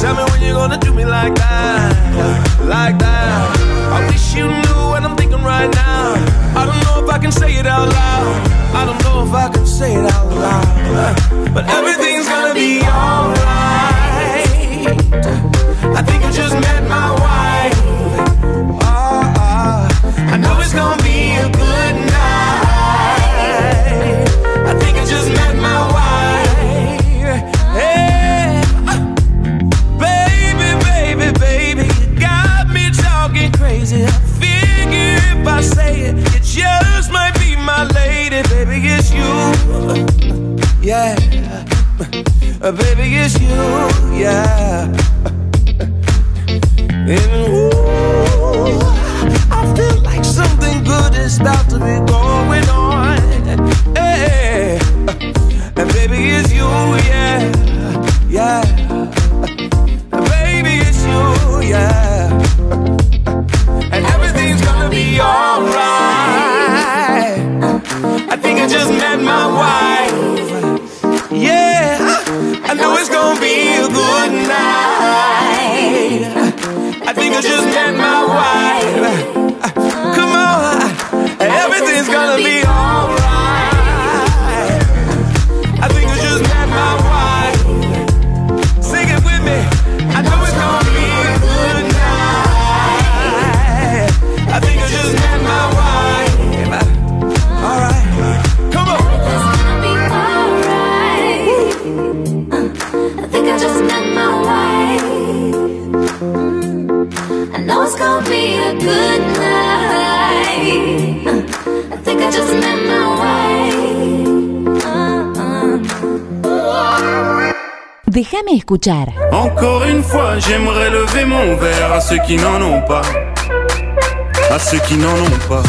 Tell me when you're gonna me like that, like that. I wish you knew what I'm thinking right now. I don't know if I can say it out loud. I don't know if I can say it out loud. But everything's gonna be alright. I think you just met my wife. Oh, oh. I know it's gonna be. Yeah, Uh, baby, it's you. Yeah. And ooh, I feel like something good is about to be going think just met my wife. Come on, everything's gonna be alright. Escuchar. Encore une fois, j'aimerais lever mon verre à ceux qui n'en ont pas. À ceux qui n'en ont pas.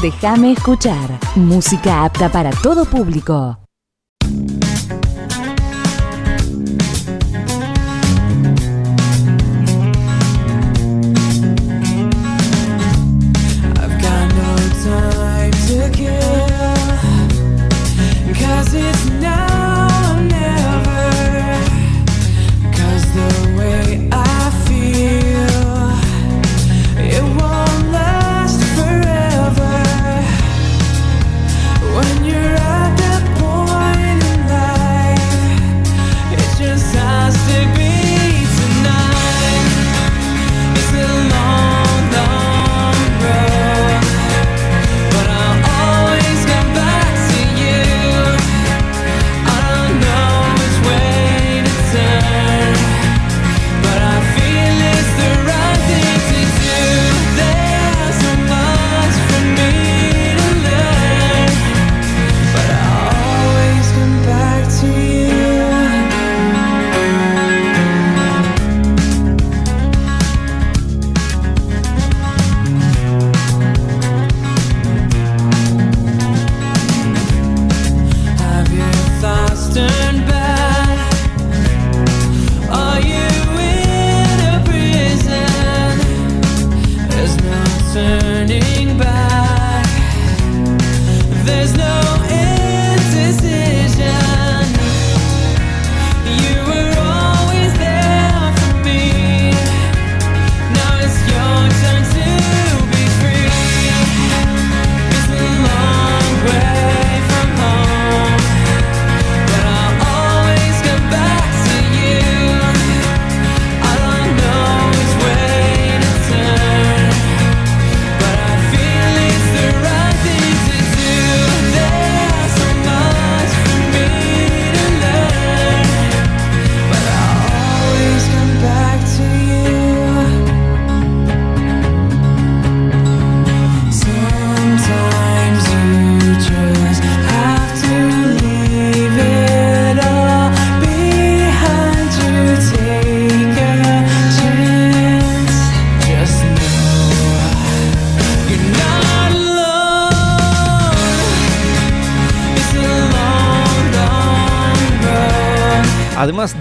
Déjame escuchar. Música apta para todo público.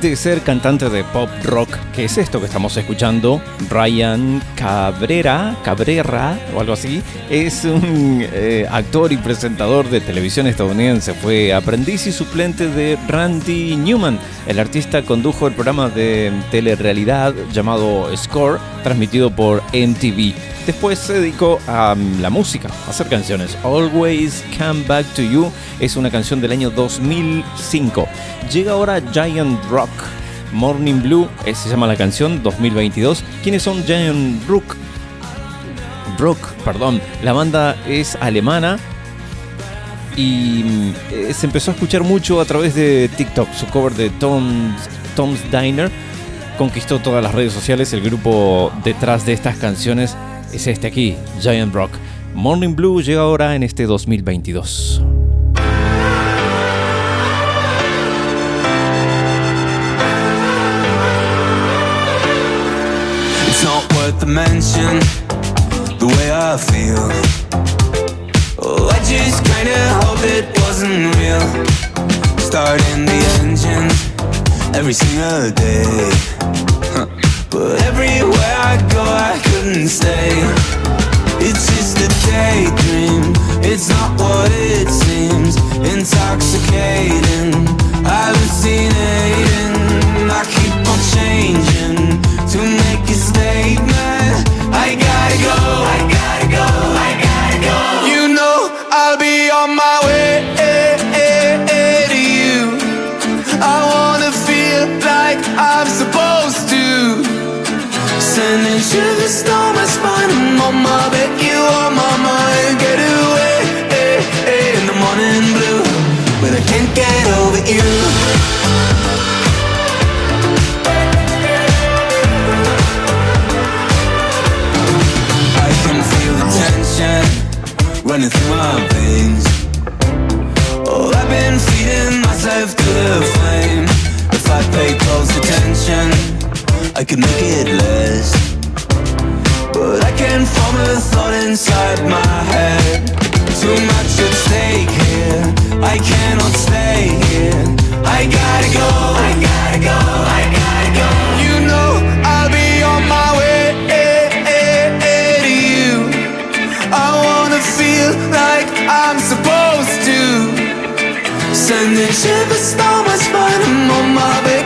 De ser cantante de pop rock, que es esto que estamos escuchando, Ryan Cabrera, Cabrera o algo así, es un eh, actor y presentador de televisión estadounidense. Fue aprendiz y suplente de Randy Newman. El artista condujo el programa de telerrealidad llamado Score, transmitido por MTV. Después se dedicó a mm, la música, a hacer canciones. Always Come Back to You es una canción del año 2005. Llega ahora Giant Rock. Morning Blue, eh, se llama la canción 2022. ¿Quiénes son Giant Rook? Rook, perdón. La banda es alemana y eh, se empezó a escuchar mucho a través de TikTok. Su cover de Tom's, Tom's Diner conquistó todas las redes sociales. El grupo detrás de estas canciones es este aquí, Giant Rock. Morning Blue llega ahora en este 2022. Worth the mention, the way I feel. Oh, I just kinda hope it wasn't real. Starting the engine every single day. But everywhere I go, I couldn't stay. It's just a daydream, it's not what it seems. Intoxicating, hallucinating. I keep on changing to make a statement. I gotta go, I could make it less. But I can't form a thought inside my head. Too much at stake here. I cannot stay here. I gotta go. I gotta go. I gotta go. You know I'll be on my way eh, eh, eh, to you. I wanna feel like I'm supposed to. Sending shivers down my spine. I'm on my bed,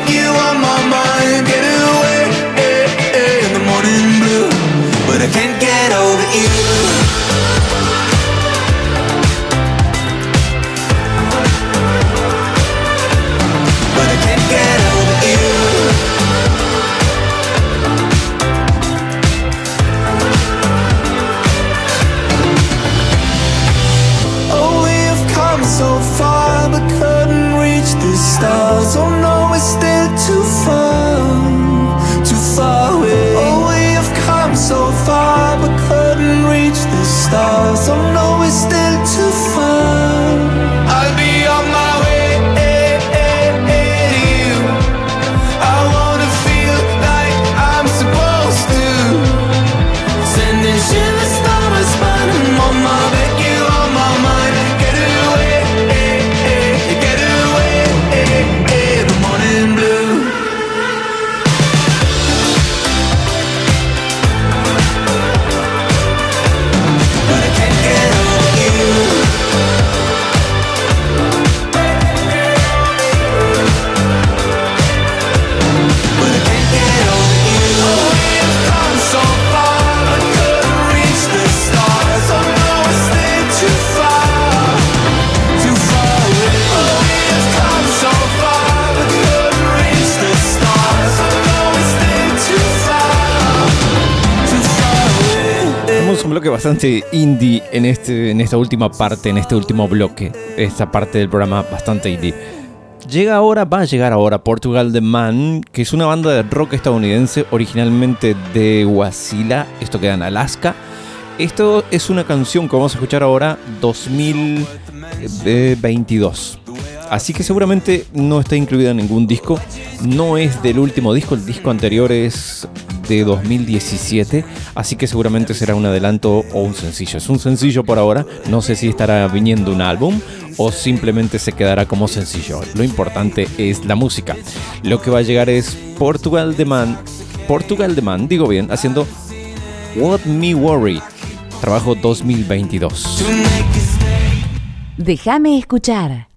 bastante indie en, este, en esta última parte, en este último bloque. Esta parte del programa bastante indie. Llega ahora, va a llegar ahora Portugal The Man, que es una banda de rock estadounidense originalmente de Wasilla, esto queda en Alaska. Esto es una canción que vamos a escuchar ahora 2022. Así que seguramente no está incluida en ningún disco. No es del último disco, el disco anterior es de 2017. Así que seguramente será un adelanto o un sencillo. Es un sencillo por ahora. No sé si estará viniendo un álbum o simplemente se quedará como sencillo. Lo importante es la música. Lo que va a llegar es Portugal The Man. Portugal The Man, digo bien, haciendo What Me Worry. Trabajo 2022. Déjame escuchar.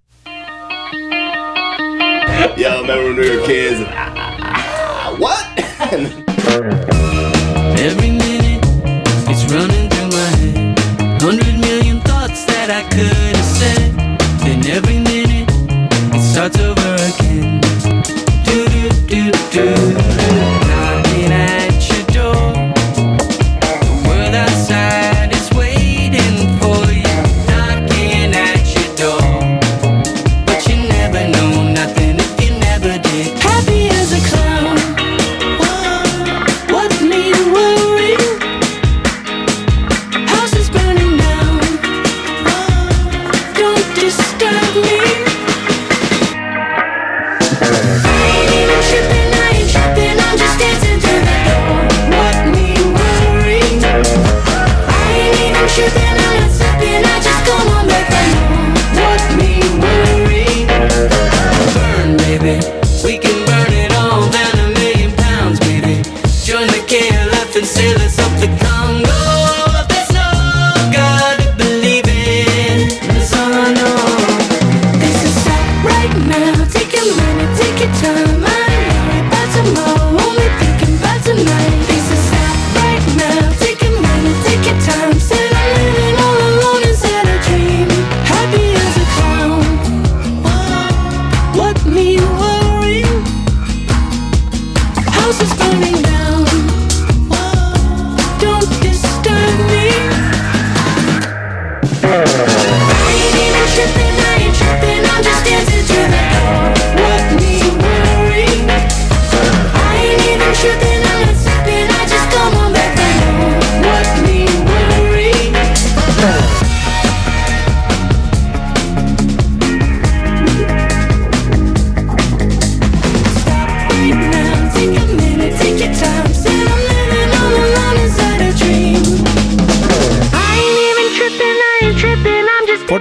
Yo, remember when we were kids? and, ah, what? Every minute It's running through my head. Hundred million thoughts that I could have said. Then every minute it starts over again. Do do do do.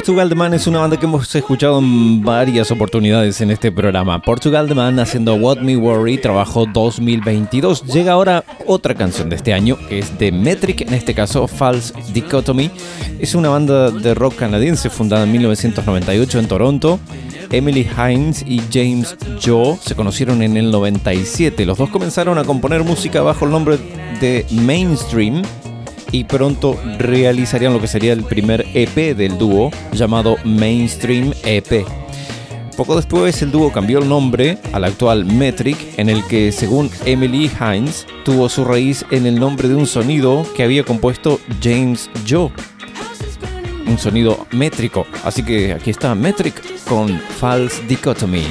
Portugal The Man es una banda que hemos escuchado en varias oportunidades en este programa. Portugal The Man haciendo What Me Worry, trabajo 2022. Llega ahora otra canción de este año, que es de Metric, en este caso False Dichotomy. Es una banda de rock canadiense fundada en 1998 en Toronto. Emily Hines y James Joe se conocieron en el 97. Los dos comenzaron a componer música bajo el nombre de Mainstream y pronto realizarían lo que sería el primer EP del dúo llamado Mainstream EP. Poco después el dúo cambió el nombre al actual Metric, en el que según Emily Hines tuvo su raíz en el nombre de un sonido que había compuesto James Joe. Un sonido métrico. Así que aquí está Metric con False Dichotomy.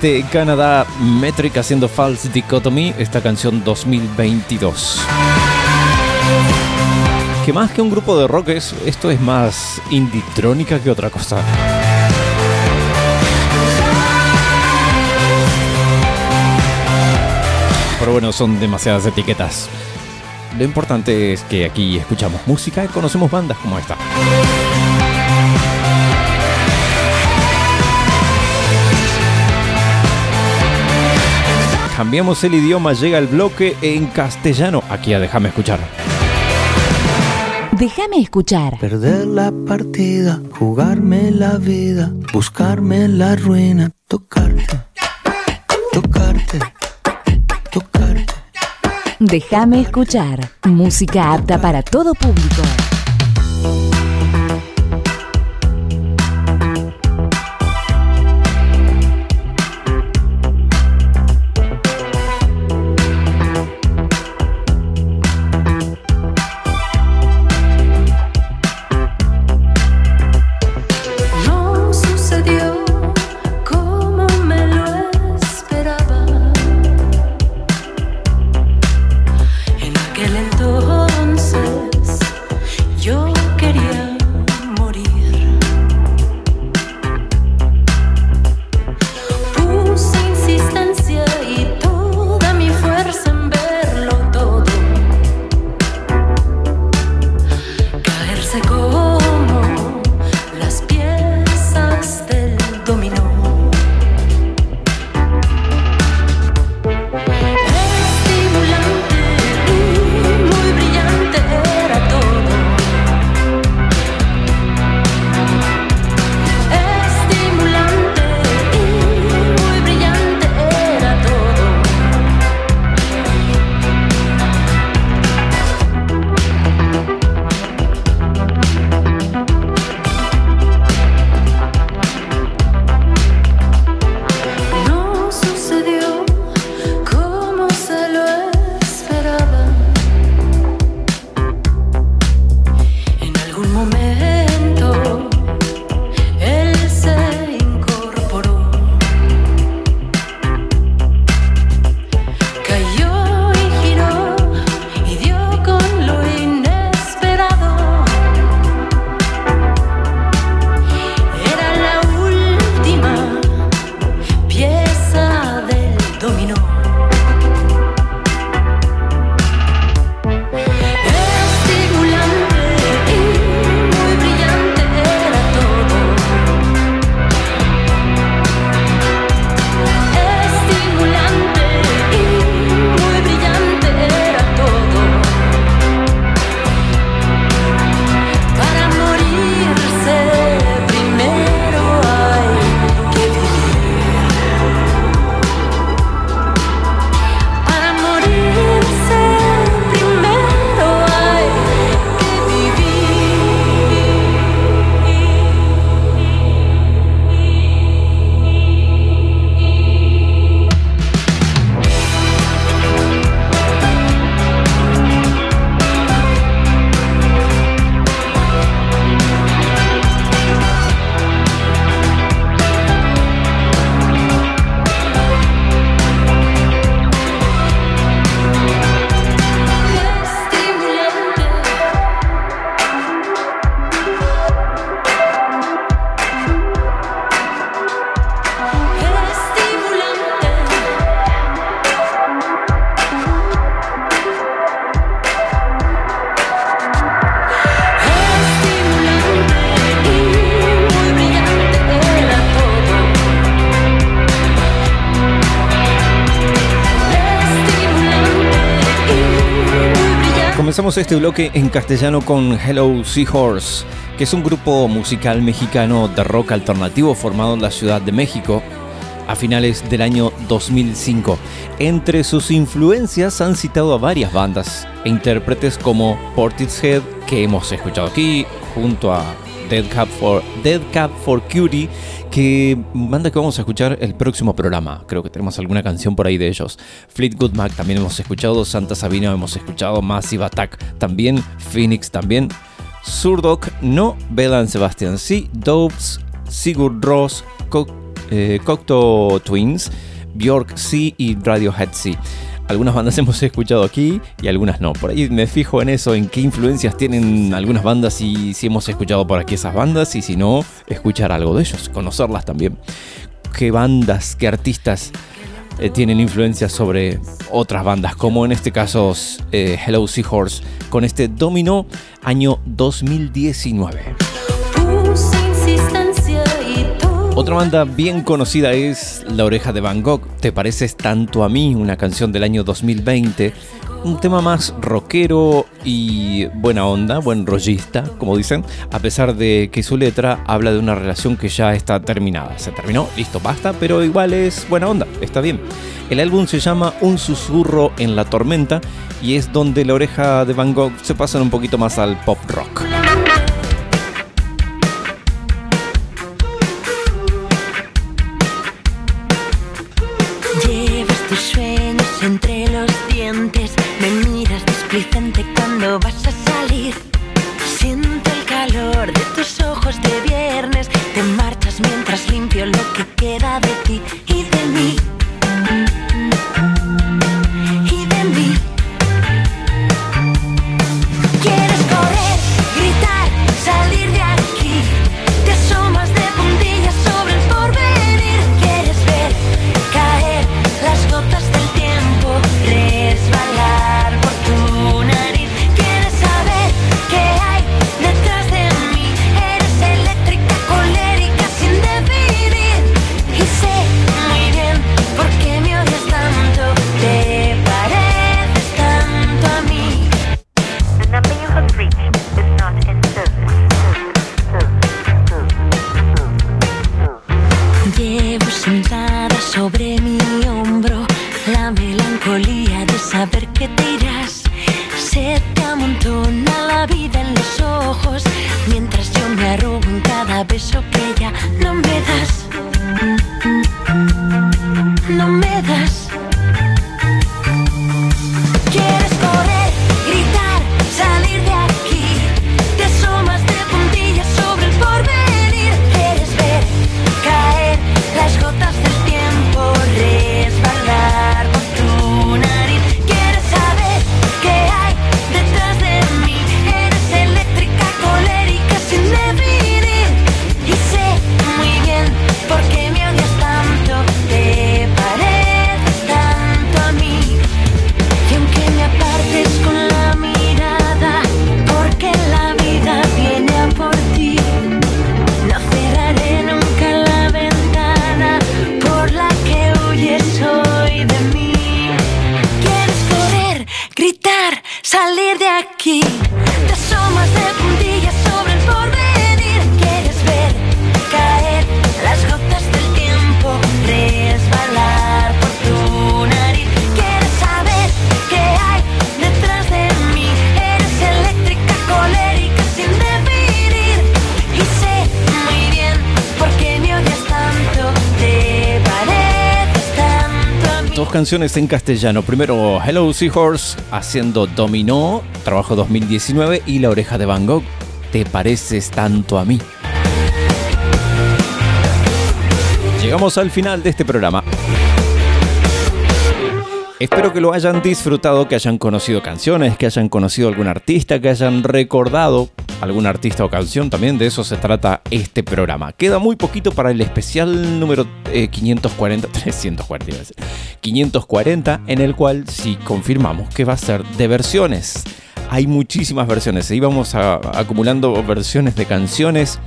Desde Canadá, Metric haciendo False Dichotomy, esta canción 2022. Que más que un grupo de rock, es, esto es más indie-trónica que otra cosa. Pero bueno, son demasiadas etiquetas. Lo importante es que aquí escuchamos música y conocemos bandas como esta. Cambiamos el idioma, llega el bloque en castellano. Aquí a Déjame escuchar. Déjame escuchar. Perder la partida, jugarme la vida, buscarme la ruina, tocarte, tocarte, tocarte. Déjame escuchar. Música apta para todo público. Este bloque en castellano con Hello Seahorse, que es un grupo musical mexicano de rock alternativo formado en la Ciudad de México a finales del año 2005. Entre sus influencias han citado a varias bandas e intérpretes como Portishead, que hemos escuchado aquí, junto a Dead Cab for, Dead Cab for Cutie, que banda que vamos a escuchar el próximo programa. Creo que tenemos alguna canción por ahí de ellos. Fleetwood Mac también hemos escuchado, Santa Sabina hemos escuchado, Massive Attack también, Phoenix también, Surdoc no, Belan Sebastian sí, Dopes, Sigurd Ross, eh, Cocteau Twins, Bjork sí y Radiohead sí. Algunas bandas *laughs* hemos escuchado aquí y algunas no. Por ahí me fijo en eso, en qué influencias tienen algunas bandas y si hemos escuchado por aquí esas bandas y si no, escuchar algo de ellos, conocerlas también. Qué bandas, qué artistas eh, tienen influencias sobre otras bandas, como en este caso eh, Hello Seahorse, con este Domino año 2019. Puse insistencia y tú Otra banda bien conocida es La Oreja de Van Gogh, Te pareces tanto a mí, una canción del año 2020. Un tema más rockero y buena onda, buen rollista, como dicen, a pesar de que su letra habla de una relación que ya está terminada. Se terminó, listo, basta, pero igual es buena onda, está bien. El álbum se llama Un susurro en la tormenta y es donde la oreja de Van Gogh se pasa un poquito más al pop rock. En castellano. Primero Hello Seahorse haciendo Dominó, trabajo 2019, y La oreja de Van Gogh, Te pareces tanto a mí. Llegamos al final de este programa. Espero que lo hayan disfrutado, que hayan conocido canciones, que hayan conocido algún artista, que hayan recordado algún artista o canción. También de eso se trata este programa. Queda muy poquito para el especial número eh, 540, 340, iba a decir, 540, en el cual sí confirmamos que va a ser de versiones. Hay muchísimas versiones. Íbamos a- acumulando versiones de canciones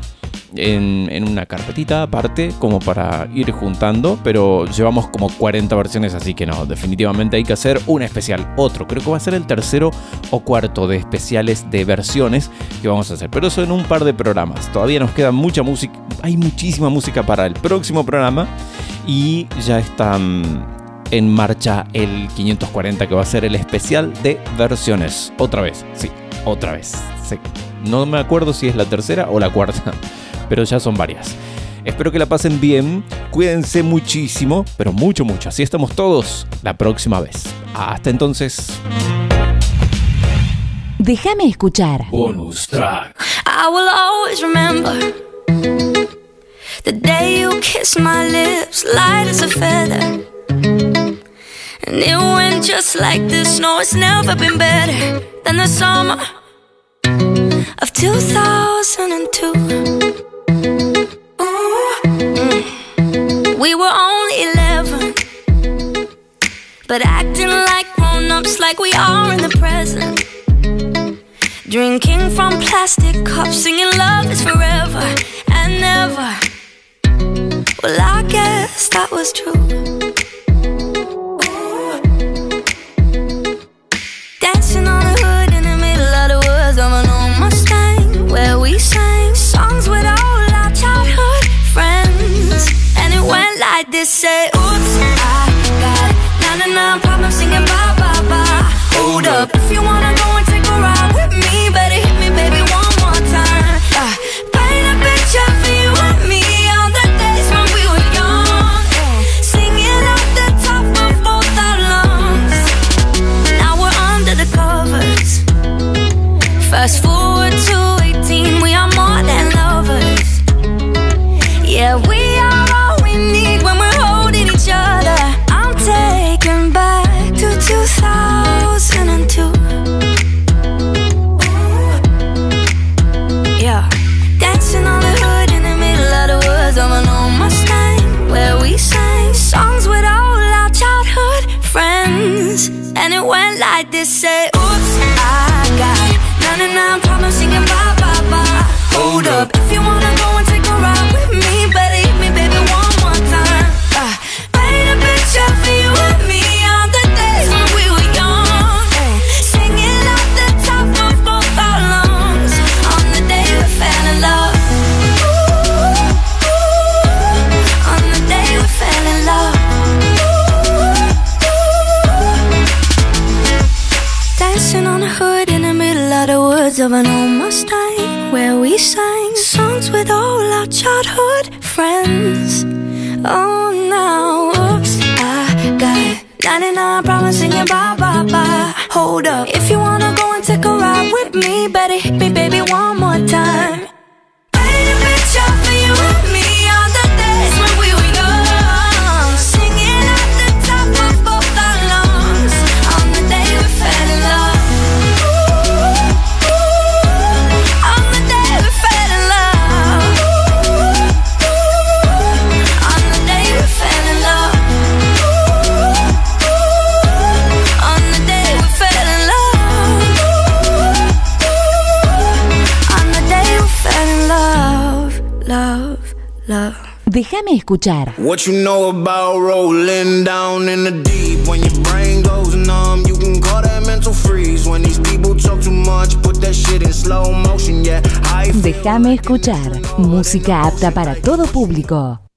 en, en una carpetita aparte, como para ir juntando, pero llevamos como 40 versiones, así que no, definitivamente hay que hacer un especial, otro. Creo que va a ser el tercero o cuarto de especiales de versiones que vamos a hacer, pero eso en un par de programas. Todavía nos queda mucha música, hay muchísima música para el próximo programa y ya están en marcha el 540 que va a ser el especial de versiones. Otra vez, sí, otra vez. sí. No me acuerdo si es la tercera o la cuarta, *laughs* pero ya son varias. Espero que la pasen bien, cuídense muchísimo, pero mucho, mucho. Así estamos todos la próxima vez. Hasta entonces. Déjame escuchar. Bonus track. I will always remember the day you kissed my lips, light as a feather. And it went just like this. No, it's never been better than the summer of 2002. Mm. We were only 11, but acting like grown ups, like we are in the present. Drinking from plastic cups, singing love is forever and never. Well, I guess that was true. This: Say, Oops, ah, ah. I got 99 problems singing bye bye bye. Hold up, if you wanna go and They say, oops, I got na na na. With all our childhood friends. Oh, now, oops, I got 99 problems singing bye bye bye. Hold up, if you wanna go and take a ride with me, better hit me, baby, one more time. Déjame escuchar. What you know about rolling down in the deep? When your brain goes numb, you can call that mental freeze. When these people talk too much, put that shit in slow motion. Yeah, I Déjame escuchar. Música apta para todo público.